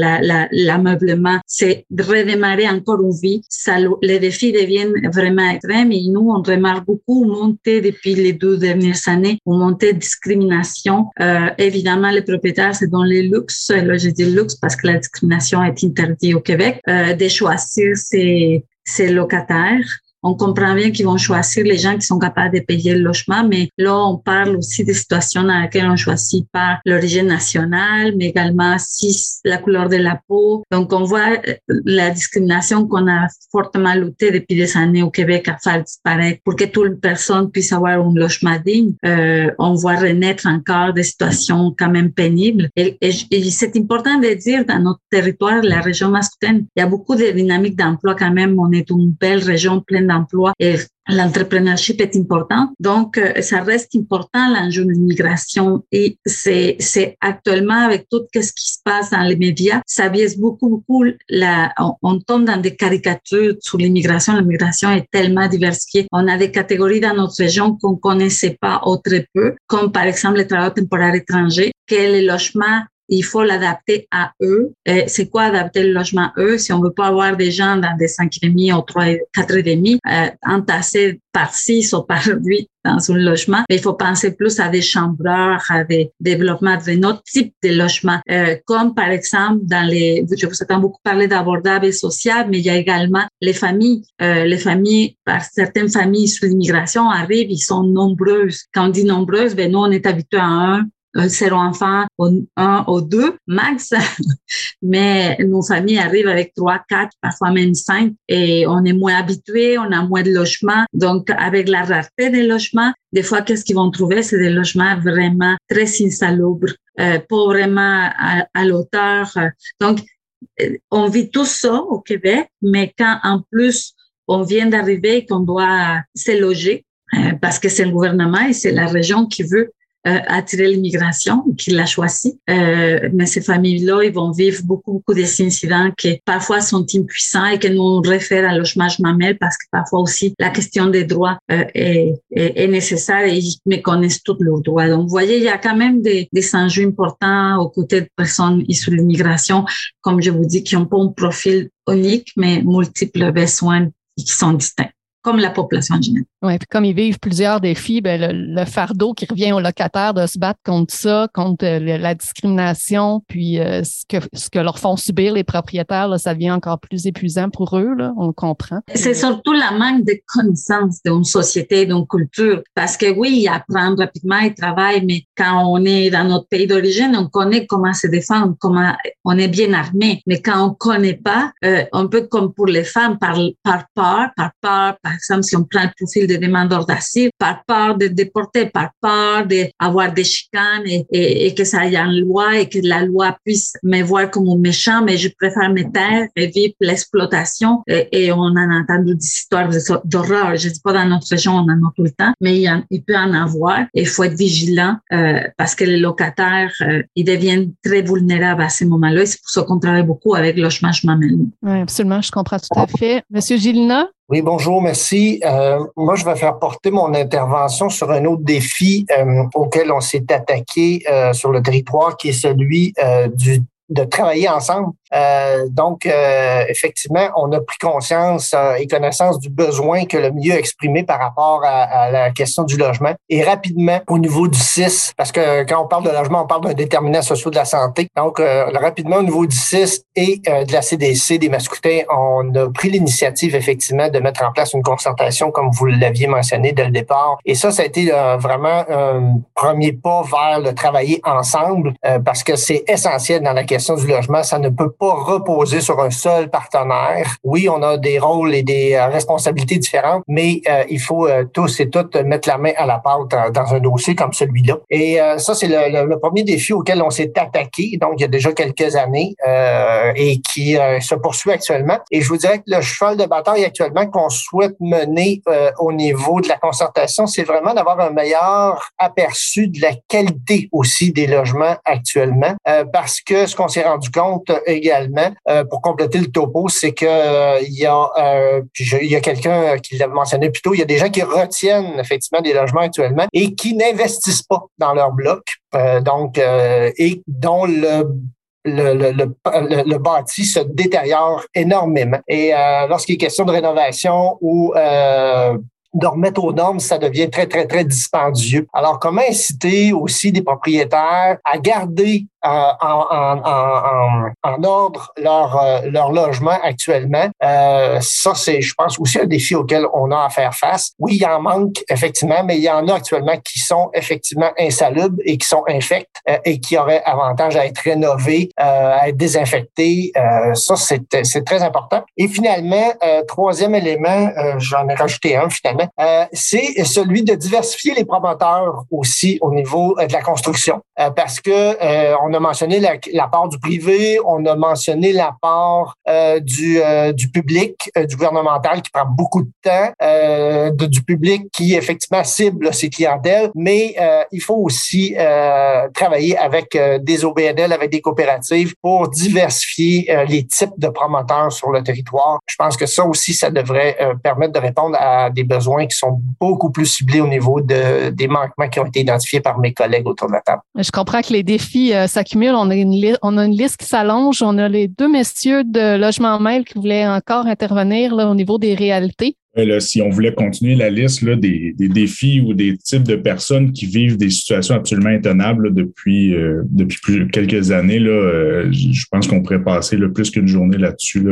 l'ameublement, c'est de redémarrer encore une vie. Ça, les défis deviennent vraiment extrêmes et nous, on remarque beaucoup monter depuis les deux dernières années, une montée de discrimination. Euh, évidemment, les propriétaires, c'est dans les luxes. Là, je dis luxe parce que la discrimination est interdite au Québec, euh, de choisir ses, ses locataires on comprend bien qu'ils vont choisir les gens qui sont capables de payer le logement, mais là, on parle aussi des situations dans lesquelles on choisit pas l'origine nationale, mais également si la couleur de la peau. Donc, on voit euh, la discrimination qu'on a fortement lutté depuis des années au Québec à faire disparaître pour que toute personne puisse avoir un logement digne. Euh, on voit renaître encore des situations quand même pénibles. Et, c'est important de dire dans notre territoire, la région masculine, il y a beaucoup de dynamiques d'emploi quand même. On est une belle région pleine d'emploi et l'entrepreneurship est important. Donc, euh, ça reste important l'enjeu de l'immigration et c'est, actuellement avec tout ce qui se passe dans les médias, ça biaise beaucoup, beaucoup on, tombe dans des caricatures sur l'immigration. L'immigration est tellement diversifiée. On a des catégories dans notre région qu'on connaissait pas ou très peu, comme par exemple les travailleurs temporaires étrangers, que les logements il faut l'adapter à eux. C'est quoi adapter le logement à eux? Si on veut pas avoir des gens dans des cinq et demi ou trois, quatre et demi, euh, entassés par six ou par huit dans un logement. Mais il faut penser plus à des chambreurs, à des développements de autre type de logement, euh, comme par exemple dans les, je vous entends beaucoup parler d'abordable et social, mais il y a également les familles. Euh, les familles, par certaines familles sous l'immigration arrivent, ils sont nombreuses. Quand on dit nombreuses, ben nous on est habitué à un zéro enfant, un ou deux max. Mais nos familles arrivent avec trois, quatre, parfois même cinq, et on est moins habitué, on a moins de logements. Donc, avec la rareté des logements, des fois, qu'est-ce qu'ils vont trouver? C'est des logements vraiment très insalubres, euh, pas vraiment à, à l'auteur. Donc, euh, on vit tout ça au Québec, mais quand en plus on vient d'arriver et qu'on doit se loger, euh, parce que c'est le gouvernement et c'est la région qui veut euh, attirer l'immigration, qui l'a choisi. Euh, mais ces familles-là, ils vont vivre beaucoup, beaucoup d'incidents qui parfois sont impuissants et que nous on réfère à l'ochemage mamelle parce que parfois aussi la question des droits euh, est, est, nécessaire et ils méconnaissent tous leurs droits. Donc, vous voyez, il y a quand même des, des enjeux importants aux côtés de personnes issues de l'immigration, comme je vous dis, qui ont pas un profil unique, mais multiples besoins qui sont distincts comme la population en général. Oui, puis comme ils vivent plusieurs défis, ben le, le, fardeau qui revient aux locataires de se battre contre ça, contre euh, la discrimination, puis euh, ce, que, ce que leur font subir les propriétaires, là, ça devient encore plus épuisant pour eux, là, on le comprend. C'est surtout la manque de connaissance d'une société, d'une culture, parce que oui, ils apprennent rapidement, ils travaillent, mais quand on est dans notre pays d'origine, on connaît comment se défendre, comment on est bien armé, mais quand on connaît pas, euh, un peu comme pour les femmes, par, par peur, par peur, par exemple, si on prend le profil des demandeurs d'asile, par peur de déporter, par peur d'avoir des chicanes et, que ça aille en loi et que la loi puisse me voir comme méchant, mais je préfère me taire et vivre l'exploitation. Et, on en a entendu des histoires d'horreur. Je dis pas dans notre région, on en a tout le temps, mais il, peut en avoir. Et il faut être vigilant euh, parce que les locataires, euh, ils deviennent très vulnérables à ces moments-là. Et c'est pour ça qu'on travaille beaucoup avec le chômage mamelle. Oui, absolument. Je comprends tout à fait. Monsieur Gilina? Oui, bonjour, merci. Euh, moi, je vais faire porter mon intervention sur un autre défi euh, auquel on s'est attaqué euh, sur le territoire, qui est celui du de travailler ensemble. Euh, donc, euh, effectivement, on a pris conscience euh, et connaissance du besoin que le milieu a exprimé par rapport à, à, la question du logement. Et rapidement, au niveau du 6, parce que quand on parle de logement, on parle d'un déterminant social de la santé. Donc, euh, rapidement, au niveau du 6 et euh, de la CDC, des Mascoutins, on a pris l'initiative, effectivement, de mettre en place une concertation, comme vous l'aviez mentionné dès le départ. Et ça, ça a été vraiment un premier pas vers le travailler ensemble, parce que c'est essentiel dans la question du logement. Ça ne peut pas reposer sur un seul partenaire. Oui, on a des rôles et des euh, responsabilités différentes, mais euh, il faut euh, tous et toutes mettre la main à la pâte dans un dossier comme celui-là. Et ça, c'est le, premier défi auquel on s'est attaqué, donc il y a déjà quelques années, et qui se poursuit actuellement. Et je vous dirais que le cheval de bataille actuellement qu'on souhaite mener au niveau de la concertation, c'est vraiment d'avoir un meilleur aperçu de la qualité aussi des logements actuellement, parce que ce qu'on s'est rendu compte également, euh, pour compléter le topo, c'est que euh, il y a, euh, y a quelqu'un qui l'avait mentionné plus tôt, il y a des gens qui retiennent effectivement des logements actuellement et qui n'investissent pas dans leur bloc, donc et dont le le, bâti se détériore énormément. Et lorsqu'il est question de rénovation ou de remettre aux normes, ça devient très, très, très dispendieux. Alors, comment inciter aussi des propriétaires à garder en, en, en, en, ordre leur, euh, leur logement actuellement. Euh, ça, c'est, je pense, aussi un défi auquel on a à faire face. Oui, il y en manque, effectivement, mais il y en a actuellement qui sont effectivement insalubres et qui sont infects et qui auraient avantage à être rénovés, à être désinfectés. ça, c'est, c'est très important. Et finalement, troisième élément, j'en ai rajouté un finalement, c'est celui de diversifier les promoteurs aussi au niveau de la construction. parce que on on a mentionné la, part du privé, on a mentionné la part euh, du, euh, du public, euh, du gouvernemental qui prend beaucoup de temps, du public qui effectivement cible ses clientèles, mais il faut aussi travailler avec des OBNL, avec des coopératives pour diversifier les types de promoteurs sur le territoire. Je pense que ça aussi, ça devrait permettre de répondre à des besoins qui sont beaucoup plus ciblés au niveau de, des manquements qui ont été identifiés par mes collègues autour de la table. Je comprends que les défis, ça on a une, liste qui s'allonge. On a les deux messieurs de Logement Mail qui voulaient encore intervenir au niveau des réalités. Là, si on voulait continuer la liste des, défis ou des types de personnes qui vivent des situations absolument intenables là, depuis, euh, depuis plus, quelques années, là, euh, je pense qu'on pourrait passer plus qu'une journée là-dessus.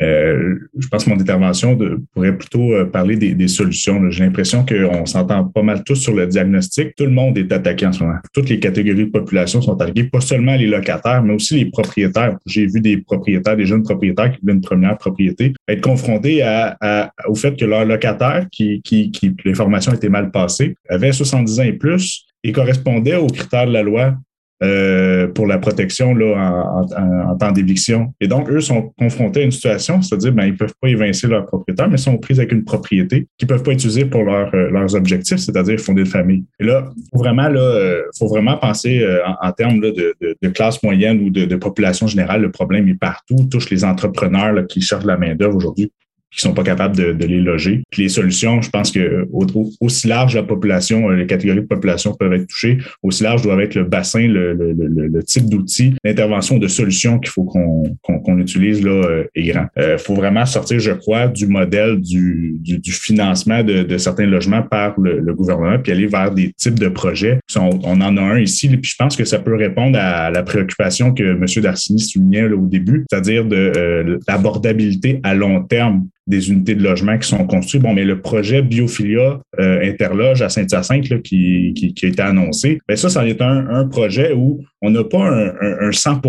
Euh, je pense que mon intervention de, pourrait plutôt euh, parler des, des solutions. J'ai l'impression qu'on s'entend pas mal tous sur le diagnostic. Tout le monde est attaqué en ce moment. Toutes les catégories de population sont attaquées, pas seulement les locataires, mais aussi les propriétaires. J'ai vu des propriétaires, des jeunes propriétaires qui voulaient une première propriété, être confrontés à, à, au fait que leur locataire, qui, qui, qui l'information était mal passée, avait 70 ans et plus et correspondait aux critères de la loi euh, pour la protection là, en, en, en temps d'éviction. Et donc, eux sont confrontés à une situation, c'est-à-dire ben, ils peuvent pas évincer leur propriétaire, mais sont pris avec une propriété qu'ils peuvent pas utiliser pour leur, euh, leurs objectifs, c'est-à-dire fonder une famille. Et là, faut vraiment là, euh, faut vraiment penser en, en, termes là, de, de, de, classe moyenne ou de, de, population générale. Le problème est partout, touche les entrepreneurs là, qui cherchent la main d'œuvre aujourd'hui qui sont pas capables de, de, les loger. Les solutions, je pense que au, aussi large la population, euh, les catégories de population peuvent être touchées, aussi large doit être le bassin, le, le, le, le type d'outils, l'intervention de solutions qu'il faut qu'on qu'on utilise là euh, est grand. Il euh, faut vraiment sortir, je crois, du modèle du, du, du financement de, de, certains logements par le, gouvernement, puis aller vers des types de projets. On, on en a un ici, puis je pense que ça peut répondre à la préoccupation que M. Darcini soulignait là, au début, c'est-à-dire de euh, l'abordabilité à long terme des unités de logement qui sont construites. Bon, mais le projet Biophilia euh, Interloge à Saint-Hyacinthe qui, qui, qui, a été annoncé, bien ça, ça est un, un projet où on n'a pas un, un, un 100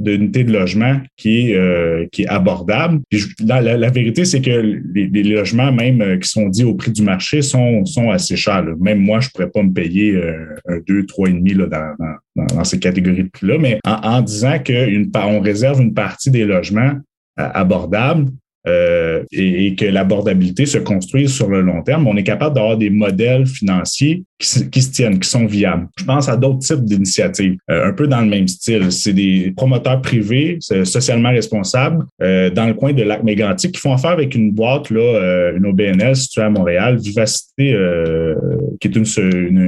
d'unités de logement qui est, euh, qui est abordable. Puis, la, la, vérité, c'est que les, les, logements, même euh, qui sont dits au prix du marché, sont, sont assez chers. Là. Même moi, je pourrais pas me payer euh, un 2, 3,5 là, dans, dans, dans, ces catégories de prix-là. Mais en, en disant qu'on réserve une partie des logements abordables, euh, et, que l'abordabilité se construise sur le long terme, on est capable d'avoir des modèles financiers qui, se tiennent, qui sont viables. Je pense à d'autres types d'initiatives, euh, un peu dans le même style. C'est des promoteurs privés, socialement responsables, euh, dans le coin de lac mégantic, qui font affaire avec une boîte, là, euh, une OBNL située à Montréal, Vivacité, euh, qui est une,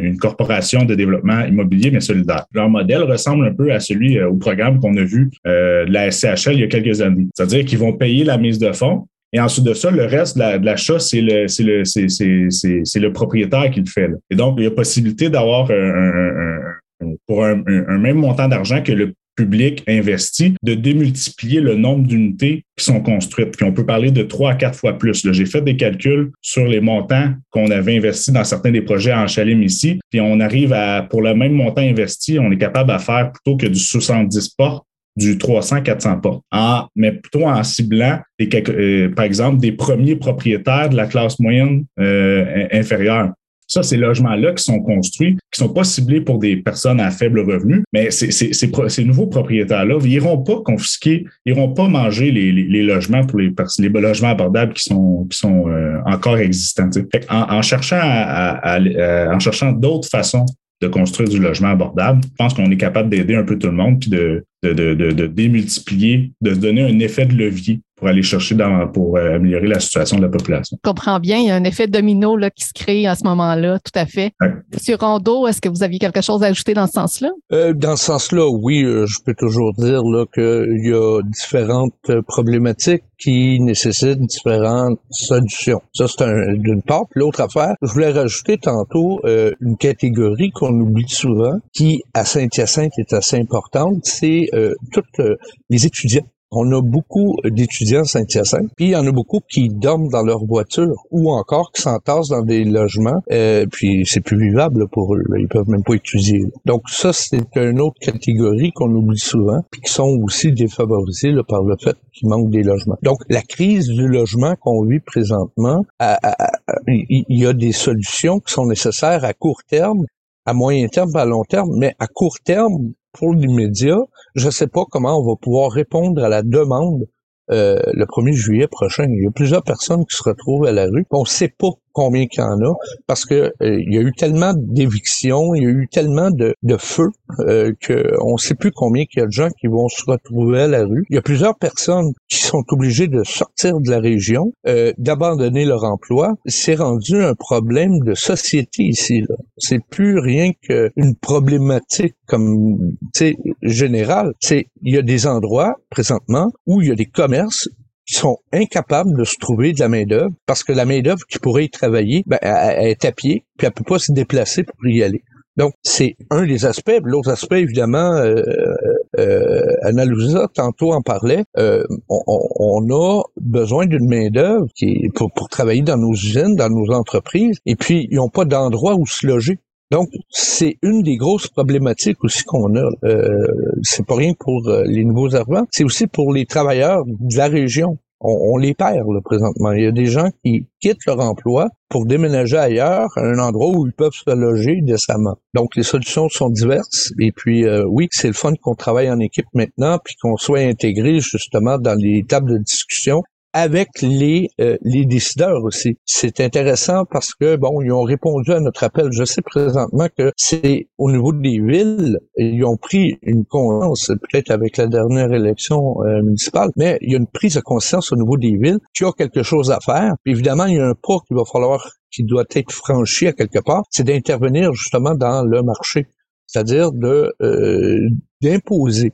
une, corporation de développement immobilier, mais solidaire. Leur modèle ressemble un peu à celui, au programme qu'on a vu de la SCHL il y a quelques années. C'est-à-dire qu'ils vont payer la mise de et ensuite de ça, le reste de l'achat, c'est le, le, le propriétaire qui le fait. Et donc, il y a possibilité d'avoir pour un, même montant d'argent que le public investit, de démultiplier le nombre d'unités qui sont construites. Puis on peut parler de trois à quatre fois plus. J'ai fait des calculs sur les montants qu'on avait investis dans certains des projets en Chalim ici. Puis on arrive à, pour le même montant investi, on est capable à faire plutôt que du 70 portes, du 300-400 portes, en, mais plutôt en ciblant, des, euh, par exemple, des premiers propriétaires de la classe moyenne euh, inférieure. Ça, ces logements-là qui sont construits, qui sont pas ciblés pour des personnes à faible revenu, mais ces, ces, nouveaux propriétaires-là ils iront pas confisquer, ils iront pas manger les, logements pour les, les logements abordables qui sont, euh, encore existants. En, cherchant à, en cherchant d'autres façons de construire du logement abordable. Je pense qu'on est capable d'aider un peu tout le monde puis de, de, démultiplier, de se donner un effet de levier pour aller chercher dans, pour euh, améliorer la situation de la population. Je comprends bien, il y a un effet domino là, qui se crée à ce moment-là, tout à fait. Ouais. Monsieur Rondeau, est-ce que vous aviez quelque chose à ajouter dans ce sens-là? Euh, dans ce sens-là, oui, euh, je peux toujours dire là, qu'il y a différentes problématiques qui nécessitent différentes solutions. Ça, c'est un, d'une part. L'autre affaire, je voulais rajouter tantôt euh, une catégorie qu'on oublie souvent, qui à Saint-Hyacinthe est assez importante, c'est euh, toutes les étudiants on a beaucoup d'étudiants Saint-Hyacinthe, puis il y en a beaucoup qui dorment dans leur voiture ou encore qui s'entassent dans des logements, euh, puis c'est plus vivable pour eux. Là. Ils peuvent même pas étudier. Donc ça, c'est une autre catégorie qu'on oublie souvent, puis qui sont aussi défavorisés par le fait qu'il manque des logements. Donc la crise du logement qu'on vit présentement, il y a des solutions qui sont nécessaires à court terme, à moyen terme, à long terme, mais à court terme, pour l'immédiat, je ne sais pas comment on va pouvoir répondre à la demande euh, le 1er juillet prochain. Il y a plusieurs personnes qui se retrouvent à la rue. On ne sait pas combien qu'il y en a parce que euh, il y a eu tellement d'évictions, il y a eu tellement de, de feux euh, qu'on ne sait plus combien il y a de gens qui vont se retrouver à la rue. Il y a plusieurs personnes qui sont obligées de sortir de la région, euh, d'abandonner leur emploi. C'est rendu un problème de société ici. Là. C'est plus rien qu'une problématique comme générale. C'est il y a des endroits présentement où il y a des commerces sont incapables de se trouver de la main-d'œuvre parce que la main-d'œuvre qui pourrait y travailler, ben, elle, est à pied, puis elle peut pas se déplacer pour y aller. Donc, c'est un des aspects. L'autre aspect, évidemment, euh, euh, Louisa, tantôt en parlait, euh, on, on, a besoin d'une main-d'œuvre qui pour, pour travailler dans nos usines, dans nos entreprises, et puis ils n'ont pas d'endroit où se loger. Donc, c'est une des grosses problématiques aussi qu'on a. Euh, c'est pas rien pour euh, les nouveaux arrivants, c'est aussi pour les travailleurs de la région. On, les perd là, présentement. Il y a des gens qui quittent leur emploi pour déménager ailleurs, à un endroit où ils peuvent se loger décemment. Donc, les solutions sont diverses. Et puis, euh, oui, c'est le fun qu'on travaille en équipe maintenant, puis qu'on soit intégré justement dans les tables de discussion avec les, euh, les décideurs aussi. C'est intéressant parce que, bon, ils ont répondu à notre appel. Je sais présentement que c'est au niveau des villes, ils ont pris une conscience, peut-être avec la dernière élection euh, municipale, mais il y a une prise de conscience au niveau des villes qui a quelque chose à faire. Puis évidemment, il y a un pas qu'il va falloir, qui doit être franchi à quelque part, c'est d'intervenir justement dans le marché c'est-à-dire de euh, d'imposer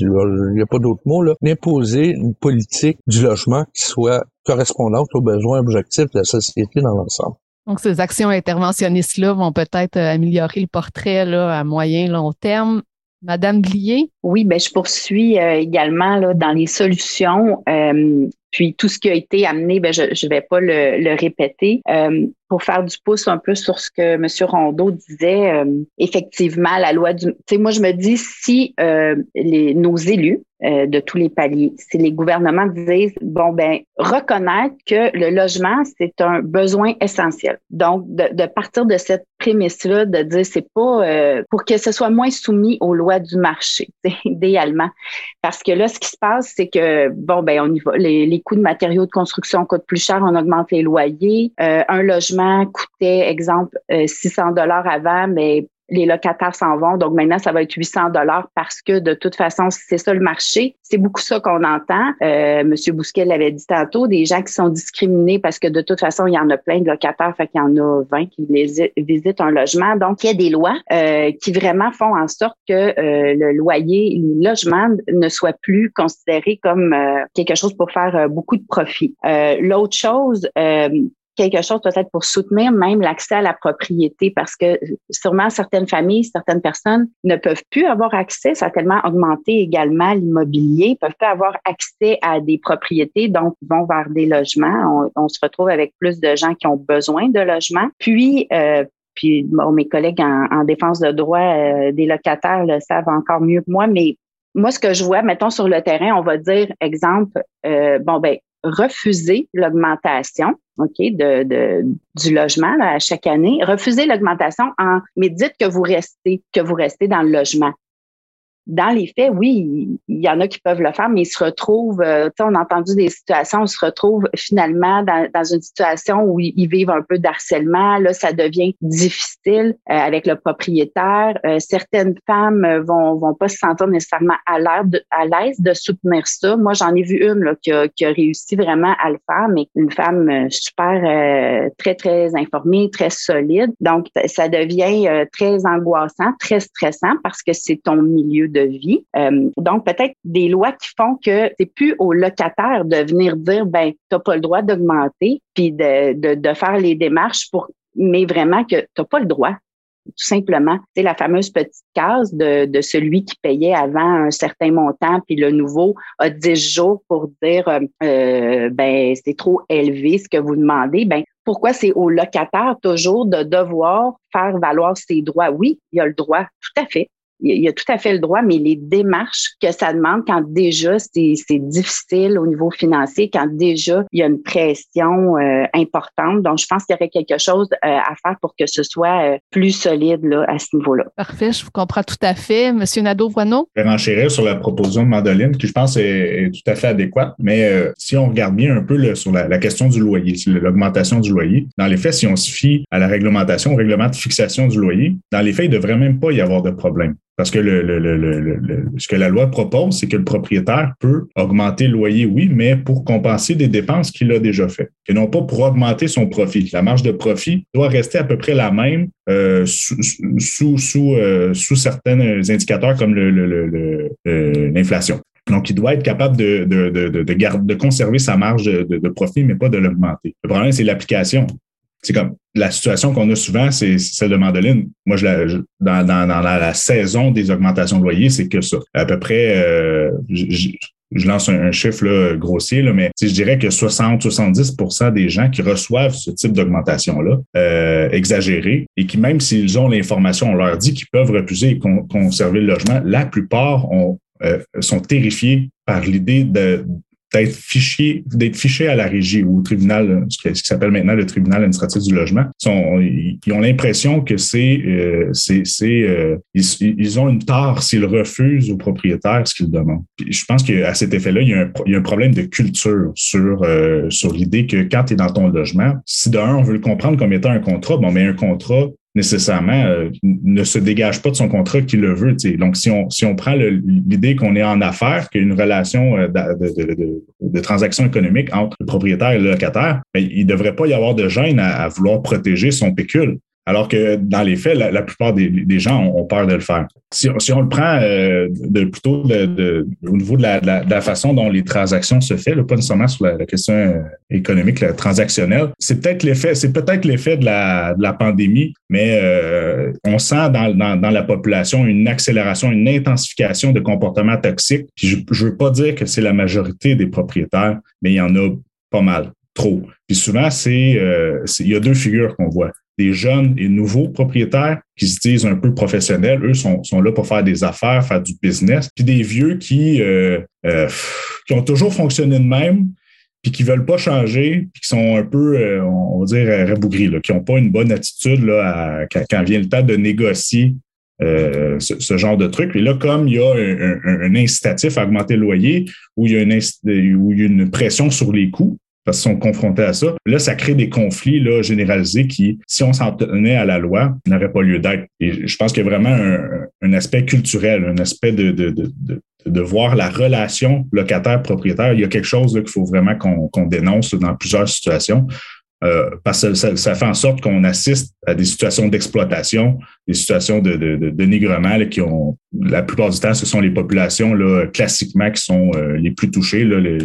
il n'y a pas d'autre mot, là, d'imposer une politique du logement qui soit correspondante aux besoins objectifs de la société dans l'ensemble. Donc, ces actions interventionnistes-là vont peut-être euh, améliorer le portrait là, à moyen, long terme. Madame Blier? Oui, ben, je poursuis euh, également là, dans les solutions. Euh, puis tout ce qui a été amené, ben, je ne vais pas le, répéter. Euh, pour faire du pouce un peu sur ce que M. Rondeau disait, effectivement, la loi du... Tu sais, moi, je me dis, si les, nos élus de tous les paliers, si les gouvernements disent, bon, ben reconnaître que le logement, c'est un besoin essentiel. Donc, de partir de cette prémisse-là, de dire, c'est pas pour que ce soit moins soumis aux lois du marché, idéalement. Parce que là, ce qui se passe, c'est que, bon, ben on y va. Les, les coûts de matériaux de construction coûtent plus cher, on augmente les loyers. un logement coûtait, exemple, 600 euh, dollars avant, mais les locataires s'en vont. Donc maintenant, ça va être 800 dollars parce que de toute façon, c'est ça le marché. C'est beaucoup ça qu'on entend. Euh, Monsieur Bousquet l'avait dit tantôt, des gens qui sont discriminés parce que de toute façon, il y en a plein de locataires, fait qu'il y en a 20 qui visitent un logement. Donc, il y a des lois euh, qui vraiment font en sorte que euh, le loyer, le logement ne soit plus considéré comme quelque chose pour faire beaucoup de profit. L'autre chose, quelque chose peut-être pour soutenir même l'accès à la propriété parce que sûrement certaines familles, certaines personnes ne peuvent plus avoir accès. Ça a tellement augmenté également l'immobilier, peuvent pas avoir accès à des propriétés, donc vont vers des logements. On, se retrouve avec plus de gens qui ont besoin de logements. Puis, euh, puis mes collègues en, défense de droit euh, des locataires le savent encore mieux que moi, mais moi, ce que je vois, mettons sur le terrain, on va dire, exemple, euh, bon, ben, refuser l'augmentation OK, de, de, du logement à chaque année. Refuser l'augmentation en mais dites que vous restez, que vous restez dans le logement dans les faits, oui, il y en a qui peuvent le faire, mais ils se retrouvent, euh, on a entendu des situations, on se retrouve finalement dans, une situation où ils, vivent un peu d'harcèlement. Là, ça devient difficile euh, avec le propriétaire. Euh, certaines femmes vont, vont pas se sentir nécessairement à l'aise de, soutenir ça. Moi, j'en ai vu une là, qui, a, réussi vraiment à le faire, mais une femme super, très, très informée, très solide. Donc, ça devient très angoissant, très stressant parce que c'est ton milieu vie. Euh, donc, peut-être des lois qui font que c'est plus au locataire de venir dire, ben, t'as pas le droit d'augmenter, puis de, de, de, faire les démarches pour, mais vraiment que t'as pas le droit. Tout simplement, c'est la fameuse petite case de, de celui qui payait avant un certain montant, puis le nouveau a 10 jours pour dire euh, euh, ben c'est trop élevé ce que vous demandez. Ben pourquoi c'est au locataire toujours de devoir faire valoir ses droits? Oui, il a le droit, tout à fait il a tout à fait le droit, mais les démarches que ça demande quand déjà c'est difficile au niveau financier, quand déjà il y a une pression euh, importante. Donc, je pense qu'il y aurait quelque chose euh, à faire pour que ce soit euh, plus solide là, à ce niveau-là. Parfait, je vous comprends tout à fait. Monsieur Nadeau-Voineau? Je vais renchérir sur la proposition de Mandoline, qui je pense est, tout à fait adéquate, mais si on regarde bien un peu sur la, la, question du loyer, l'augmentation du loyer, dans les faits, si on se fie à la réglementation, au règlement de fixation du loyer, dans les faits, il ne devrait même pas y avoir de problème. Parce que ce que la loi propose, c'est que le propriétaire peut augmenter le loyer, oui, mais pour compenser des dépenses qu'il a déjà faites, et non pas pour augmenter son profit. La marge de profit doit rester à peu près la même euh, euh, sous certains indicateurs comme l'inflation. Donc, il doit être capable de, conserver sa marge de profit, mais pas de l'augmenter. Le problème, c'est l'application c'est comme la situation qu'on a souvent, c'est celle de Mandoline. Moi, je, dans, la, saison des augmentations de loyer, c'est que ça. À peu près, euh, je, lance un, chiffre grossier, mais je dirais que 60-70% des gens qui reçoivent ce type d'augmentation-là, euh, exagérée, et qui, même s'ils ont l'information, on leur dit qu'ils peuvent refuser et conserver le logement, la plupart euh, sont terrifiés par l'idée de, d'être fiché, d'être fiché à la régie ou au tribunal, ce qui s'appelle maintenant le tribunal administratif du logement, ils ont l'impression que c'est, euh, c'est, euh, ils, ont une tare s'ils refusent au propriétaire ce qu'ils demandent. je pense qu'à cet effet-là, il y, a un, il y a un problème de culture sur, euh, sur l'idée que quand tu es dans ton logement, si d'un, on veut le comprendre comme étant un contrat, bon, mais un contrat, nécessairement euh, ne se dégage pas de son contrat qui le veut. Donc, si on, si on prend l'idée qu'on est en affaires, qu'il y a une relation euh, de, de, de, de, transaction économique entre le propriétaire et le locataire, ben, il ne devrait pas y avoir de gêne à vouloir protéger son pécule. Alors que dans les faits, la, plupart des, gens ont, peur de le faire. Si, on le prend euh, de, plutôt au niveau de la, façon dont les transactions se font, pas nécessairement sur la, question euh, économique, la transactionnelle, c'est peut-être l'effet, c'est peut-être l'effet de la, pandémie, mais euh, on sent dans, la population une accélération, une intensification de comportements toxiques. je ne veux pas dire que c'est la majorité des propriétaires, mais il y en a pas mal, trop. Puis souvent, c'est il y a deux figures qu'on voit des jeunes et nouveaux propriétaires qui se disent un peu professionnels. Eux sont, sont là pour faire des affaires, faire du business. Puis des vieux qui, euh, euh, qui ont toujours fonctionné de même, puis qui veulent pas changer, puis qui sont un peu, euh, on va dire, rabougris, là, qui n'ont pas une bonne attitude là, quand, vient le temps de négocier ce, genre de truc. Et là, comme il y a un, incitatif à augmenter le loyer, une, où il y a une pression sur les coûts, parce qu'ils sont confrontés à ça. Là, ça crée des conflits là, généralisés qui, si on s'en tenait à la loi, n'auraient pas lieu d'être. Et je pense qu'il y a vraiment un, aspect culturel, un aspect de, de, de, de, voir la relation locataire-propriétaire. Il y a quelque chose qu'il faut vraiment qu'on dénonce dans plusieurs situations. Euh, parce que ça, fait en sorte qu'on assiste à des situations d'exploitation, des situations de, de, de dénigrement qui ont, la plupart du temps, ce sont les populations là, classiquement qui sont euh, les plus touchées, là, les,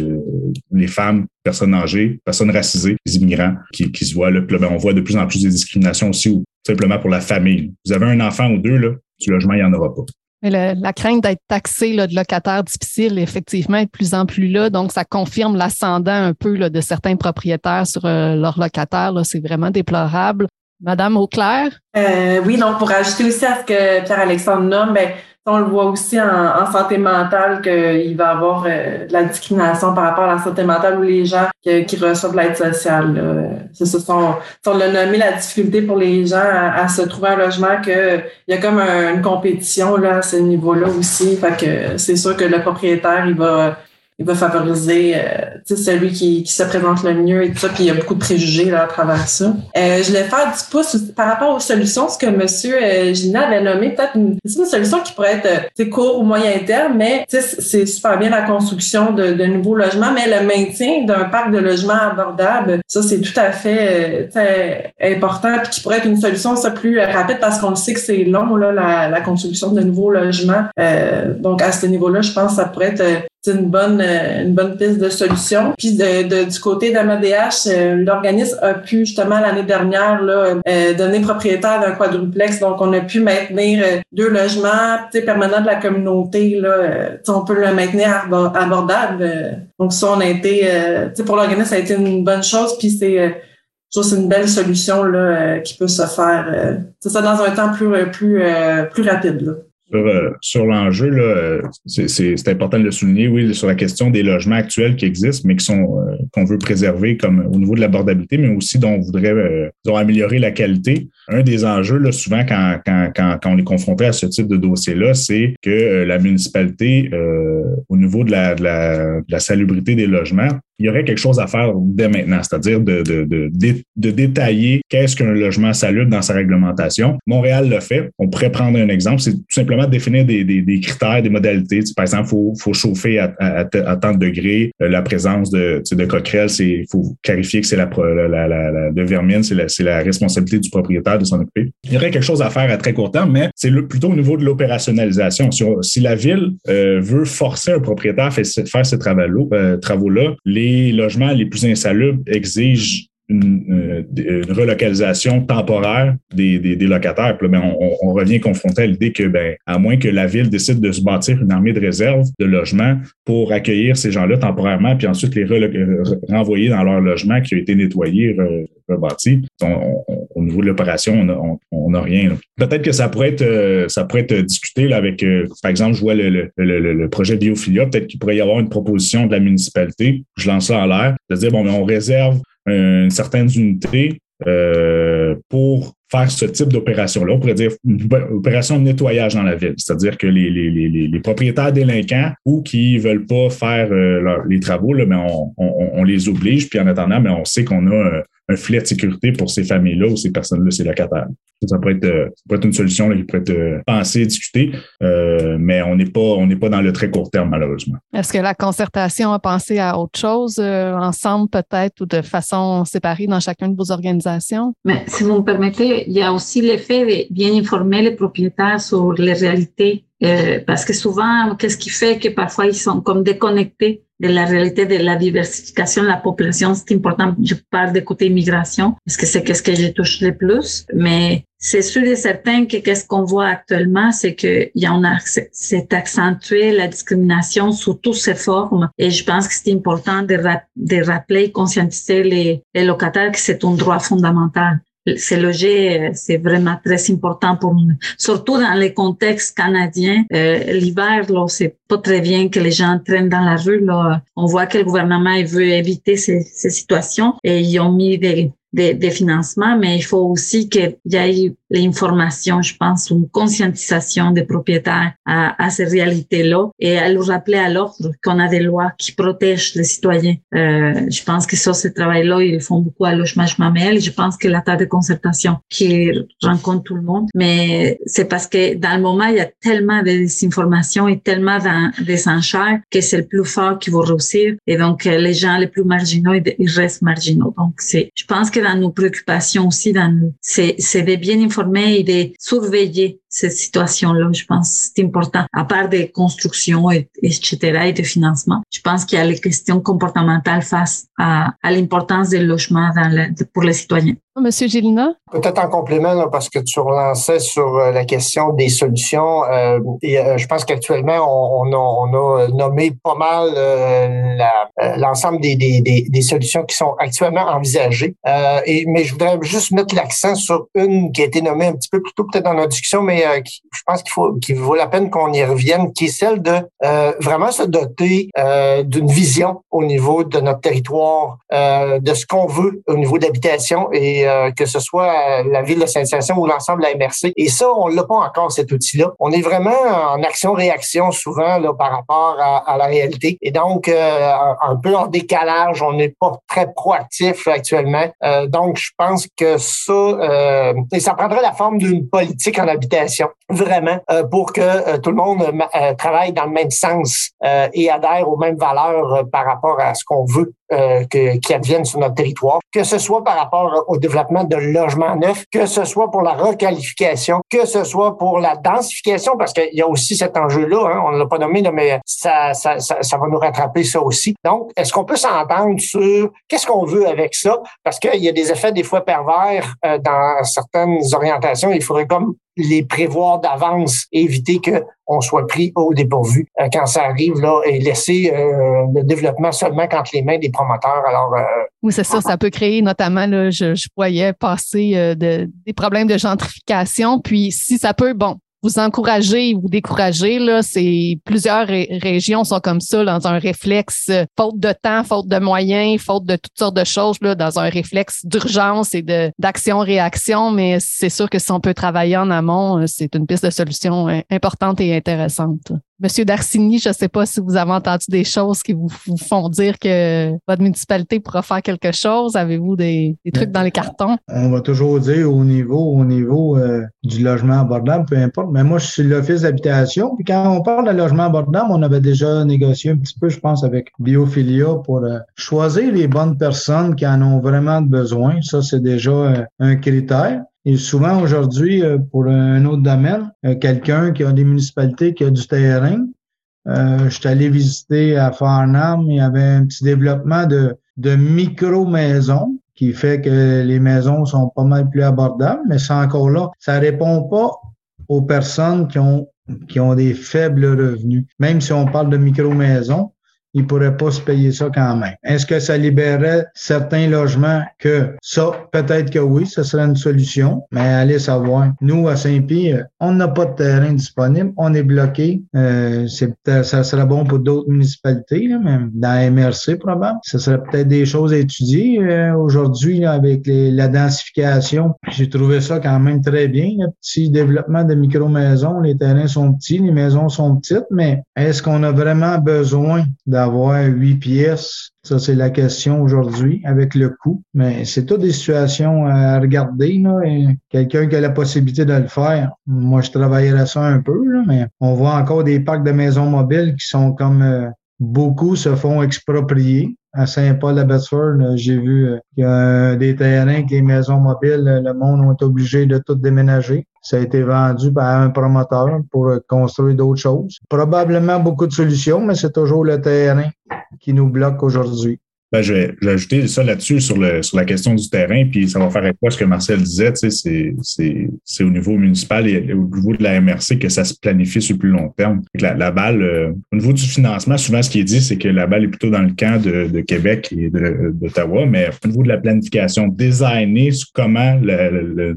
les, femmes, personnes âgées, personnes racisées, les immigrants qui, qui se voient. Là, ben, on voit de plus en plus des discriminations aussi, ou simplement pour la famille. Vous avez un enfant ou deux, là, du logement, il n'y en aura pas. La crainte d'être taxé là, de locataires difficiles, effectivement, est de plus en plus là. Donc, ça confirme l'ascendant un peu là, de certains propriétaires sur euh, leurs locataires. C'est vraiment déplorable. Madame Auclair? Euh, oui, donc pour ajouter aussi à ce que Pierre-Alexandre nomme, ben, on le voit aussi en, santé mentale qu'il va y avoir euh, de la discrimination par rapport à la santé mentale ou les gens qui, reçoivent de l'aide sociale. C'est ça, on, on l'a nommé la difficulté pour les gens à, se trouver un logement, qu'il y a comme une compétition là, à ce niveau-là aussi. Fait que c'est sûr que le propriétaire, il va il va favoriser euh, celui qui, qui, se présente le mieux et tout ça, puis il y a beaucoup de préjugés là, à travers ça. Euh, je vais faire du pouce par rapport aux solutions, ce que M. Euh, Gina avait nommé, peut-être une, solution qui pourrait être euh, court ou moyen terme, mais c'est super bien la construction de, de, nouveaux logements, mais le maintien d'un parc de logements abordable, ça c'est tout à fait euh, important, puis qui pourrait être une solution ça plus rapide parce qu'on sait que c'est long là, la, la, construction de nouveaux logements. donc à ce niveau-là, je pense que ça pourrait être une bonne euh, une bonne piste de solution. Puis de, du côté d'AMADH, euh, l'organisme a pu justement l'année dernière là, euh, donner propriétaire d'un quadruplex. Donc on a pu maintenir deux logements permanents de la communauté. On peut le maintenir abordable. Donc ça, on a été pour l'organisme, ça a été une bonne chose. Puis c'est c'est une belle solution qui peut se faire. c'est ça dans un temps plus rapide. Sur, euh, sur l'enjeu, là, c'est, important de le souligner, oui, sur la question des logements actuels qui existent, mais qui sont euh, qu'on veut préserver comme au niveau de l'abordabilité, mais aussi dont on voudrait euh, améliorer la qualité. Un des enjeux, là, souvent, quand, quand, quand, quand on est confronté à ce type de dossier-là, c'est que la municipalité, au niveau de la, de la, de la salubrité des logements, il y aurait quelque chose à faire dès maintenant, c'est-à-dire de, de, de, de détailler qu'est-ce qu'un logement salubre dans sa réglementation. Montréal le fait. On pourrait prendre un exemple, c'est tout simplement définir des, des, critères, des modalités. par exemple, il faut, faut chauffer à, à, tant de degrés, euh, la présence de, de coquerelles, il faut clarifier que c'est la, la, de vermine, c'est la, la responsabilité du propriétaire de s'en occuper. Il y aurait quelque chose à faire à très court terme, mais c'est plutôt au niveau de l'opérationnalisation. Si, si, la ville euh, veut forcer un propriétaire à faire, ces travaux-là, euh, travaux les logements les plus insalubres exigent une, relocalisation temporaire des, des, locataires. Puis ben, on, revient confronté à l'idée que, ben, à moins que la ville décide de se bâtir une armée de réserve de logements pour accueillir ces gens-là temporairement, puis ensuite les renvoyer dans leur logement qui a été nettoyé, rebâti. au niveau de l'opération, on n'a rien. Peut-être que ça pourrait être, euh, ça pourrait être discuté là, avec, euh, par exemple, je vois le, le, le, le projet Biophilia, peut-être qu'il pourrait y avoir une proposition de la municipalité, je lance ça en l'air, de dire, bon, mais on réserve une certaine unité euh, pour faire ce type d'opération-là. On pourrait dire une opération de nettoyage dans la ville, c'est-à-dire que les, les, les, les, propriétaires délinquants ou qui veulent pas faire euh, les travaux, là, mais on, on, on, les oblige, puis en attendant, mais on sait qu'on a un filet de sécurité pour ces familles-là ou ces personnes-là, ces locataires. Ça pourrait être, euh, ça pourrait être une solution là, qui pourrait être euh, pensée, discutée, euh, mais on n'est pas, on n'est pas dans le très court terme, malheureusement. Est-ce que la concertation a pensé à autre chose, ensemble peut-être, ou de façon séparée dans chacune de vos organisations? Mais si vous me permettez, il y a aussi l'effet de bien informer les propriétaires sur les réalités parce que souvent, qu'est-ce qui fait que parfois ils sont comme déconnectés de la réalité de la diversification de la population. C'est important. Je parle de côté immigration parce que c'est qu'est-ce que je touche le plus. Mais c'est sûr et certain que qu'est-ce qu'on voit actuellement, c'est que y en a, c'est accentué la discrimination sous toutes ses formes. Et je pense que c'est important de, de rappeler, conscientiser les locataires que c'est un droit fondamental se loger, c'est vraiment très important pour nous. Surtout dans les contextes canadiens. Euh, L'hiver, là, c'est pas très bien que les gens traînent dans la rue. Là. On voit que le gouvernement il veut éviter ces, ces situations et ils ont mis des, des, des, financements, mais il faut aussi qu'il y ait l'information, je pense, une conscientisation des propriétaires à, à ces réalités-là et à leur rappeler à l'ordre qu'on a des lois qui protègent les citoyens. Euh, je pense que ça, ce travail-là, ils font beaucoup à Logement Mamel et je pense que la table de concertation qui rencontre tout le monde, mais c'est parce que dans le moment, il y a tellement de désinformation et tellement de que c'est le plus fort qui va réussir et donc les gens les plus marginaux, ils restent marginaux. Donc, c'est, je pense que dans nos préoccupations aussi, c'est, de bien informer et de surveiller cette situation-là. Je pense c'est important. À part des constructions, et, etc., et de financement, je pense qu'il y a les questions comportementales face à, l'importance des logements dans le, pour les citoyens. Monsieur Gélina? Peut-être en complément, parce que tu relançais sur euh, la question des solutions. Euh, et, euh, je pense qu'actuellement, on, on, a, on, a, nommé pas mal l'ensemble des, des, des, des, solutions qui sont actuellement envisagées. et, mais je voudrais juste mettre l'accent sur une qui a été nommée un petit peu plus tôt peut-être dans la discussion, mais je pense qu'il faut qu'il vaut la peine qu'on y revienne, qui est celle de vraiment se doter d'une vision au niveau de notre territoire, de ce qu'on veut au niveau d'habitation et euh, que ce soit la ville de Saint-Hyacinthe ou l'ensemble de la MRC. Et ça, on l'a pas encore, cet outil-là. On est vraiment en action-réaction souvent là, par rapport à, la réalité. Et donc, euh, un peu en décalage, on n'est pas très proactif actuellement. Euh, donc, je pense que ça, et ça prendrait la forme d'une politique en habitation, vraiment, pour que tout le monde travaille dans le même sens et adhère aux mêmes valeurs par rapport à ce qu'on veut euh, qui adviennent sur notre territoire, que ce soit par rapport au développement de logements neufs, que ce soit pour la requalification, que ce soit pour la densification, parce qu'il y a aussi cet enjeu-là, hein, on ne l'a pas nommé, mais ça, ça, ça, ça, va nous rattraper ça aussi. Donc, est-ce qu'on peut s'entendre sur qu'est-ce qu'on veut avec ça? Parce qu'il y a des effets des fois pervers euh, dans certaines orientations. Il faudrait comme les prévoir d'avance et éviter qu'on soit pris au dépourvu euh, quand ça arrive là et laisser euh, le développement seulement quand les mains des promoteurs. Alors euh, oui, c'est ça, ça peut créer notamment là, je, je voyais passer de, des problèmes de gentrification. Puis si ça peut, bon, vous encourager, vous décourager. Là, c'est plusieurs régions sont comme ça dans un réflexe euh, faute de temps, faute de moyens, faute de toutes sortes de choses là, dans un réflexe d'urgence et de d'action-réaction. Mais c'est sûr que si on peut travailler en amont, euh, c'est une piste de solution euh, importante et intéressante. Monsieur Darcini, je ne sais pas si vous avez entendu des choses qui vous, font dire que votre municipalité pourra faire quelque chose. Avez-vous des, trucs dans les cartons? On va toujours dire au niveau, au niveau euh, du logement abordable, peu importe. Mais moi, je suis l'office d'habitation. Puis quand on parle de logement abordable, on avait déjà négocié un petit peu, je pense, avec Biophilia pour euh, choisir les bonnes personnes qui en ont vraiment besoin. Ça, c'est déjà euh, un critère. Et souvent aujourd'hui, euh, pour un autre domaine, euh, quelqu'un qui a des municipalités, qui a du terrain, euh, je suis allé visiter à Farnham, il y avait un petit développement de, de micro-maisons qui fait que les maisons sont pas mal plus abordables, mais c'est encore là, ça répond pas aux personnes qui ont qui ont des faibles revenus. Même si on parle de micro-maisons, ils pourraient pas se payer ça quand même. Est-ce que ça libérerait certains logements que ça, peut-être que oui, ce serait une solution, mais allez savoir. Nous, à Saint-Pierre, on n'a pas de terrain disponible, on est bloqué. Euh, c'est ça serait bon pour d'autres municipalités, là, même dans MRC probablement. Ce serait peut-être des choses à étudier euh, aujourd'hui avec les, la densification. J'ai trouvé ça quand même très bien, le petit développement de micro-maisons. Les terrains sont petits, les maisons sont petites, mais est-ce qu'on a vraiment besoin de avoir huit pièces. Ça, c'est la question aujourd'hui avec le coût. Mais c'est toutes des situations à regarder. Quelqu'un qui a la possibilité de le faire, moi, je travaillerais ça un peu, là, mais on voit encore des parcs de maisons mobiles qui sont comme euh, beaucoup se font exproprier. À Saint-Paul-à-Bedford, j'ai vu euh, qu'il y a des terrains que les maisons mobiles, le monde ont été obligés de tout déménager. Ça a été vendu par un promoteur pour construire d'autres choses. Probablement beaucoup de solutions, mais c'est toujours le terrain qui nous bloque aujourd'hui. Ben, je, vais, ajouter ça là-dessus sur, le, sur la question du terrain, puis ça va faire avec ce que Marcel disait, c'est au niveau municipal et au niveau de la MRC que ça se planifie sur le plus long terme. La, la balle, euh, au niveau du financement, souvent ce qui est dit, c'est que la balle est plutôt dans le camp de, de Québec et d'Ottawa, mais au niveau de la planification, designer comment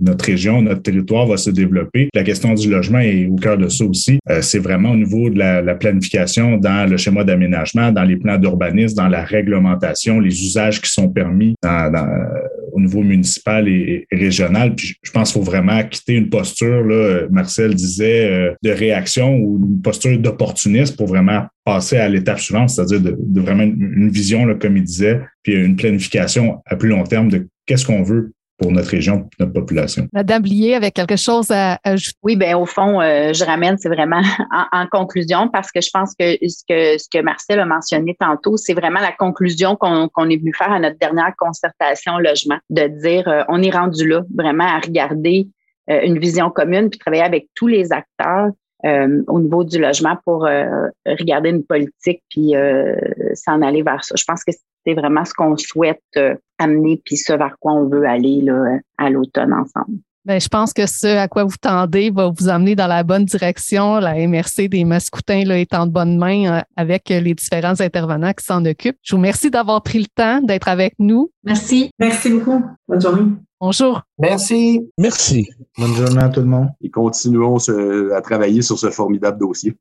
notre région, notre territoire va se développer, la question du logement est au cœur de ça aussi. Euh, c'est vraiment au niveau de la planification dans le schéma d'aménagement, dans les plans d'urbanisme, dans la réglementation les usages qui sont permis au niveau municipal et, régional. Puis je pense qu'il faut vraiment quitter une posture, là, Marcel disait, euh, de réaction ou une posture d'opportunisme pour vraiment passer à l'étape suivante, c'est-à-dire de, vraiment une, vision, là, comme il disait, puis une planification à plus long terme de qu'est-ce qu'on veut pour notre région, notre population. Madame Blier, avec quelque chose à ajouter? Oui, bien, au fond, euh, je ramène, c'est vraiment en, conclusion, parce que je pense que ce que, ce que Marcel a mentionné tantôt, c'est vraiment la conclusion qu'on est venu faire à notre dernière concertation logement, de dire euh, on est rendu là, vraiment à regarder euh, une vision commune, puis travailler avec tous les acteurs au niveau du logement pour regarder une politique puis s'en aller vers ça. Je pense que c'est vraiment ce qu'on souhaite euh, amener puis ce vers quoi on veut aller là, à l'automne ensemble. Bien, je pense que ce à quoi vous tendez va vous amener dans la bonne direction. La MRC des Mascoutins là, est en bonne main euh, avec les différents intervenants qui s'en occupent. Je vous remercie d'avoir pris le temps d'être avec nous. Merci. Merci beaucoup. Bonne journée. Bonjour. Merci. Merci. Bonne journée à tout le monde. Et continuons à travailler sur ce formidable dossier.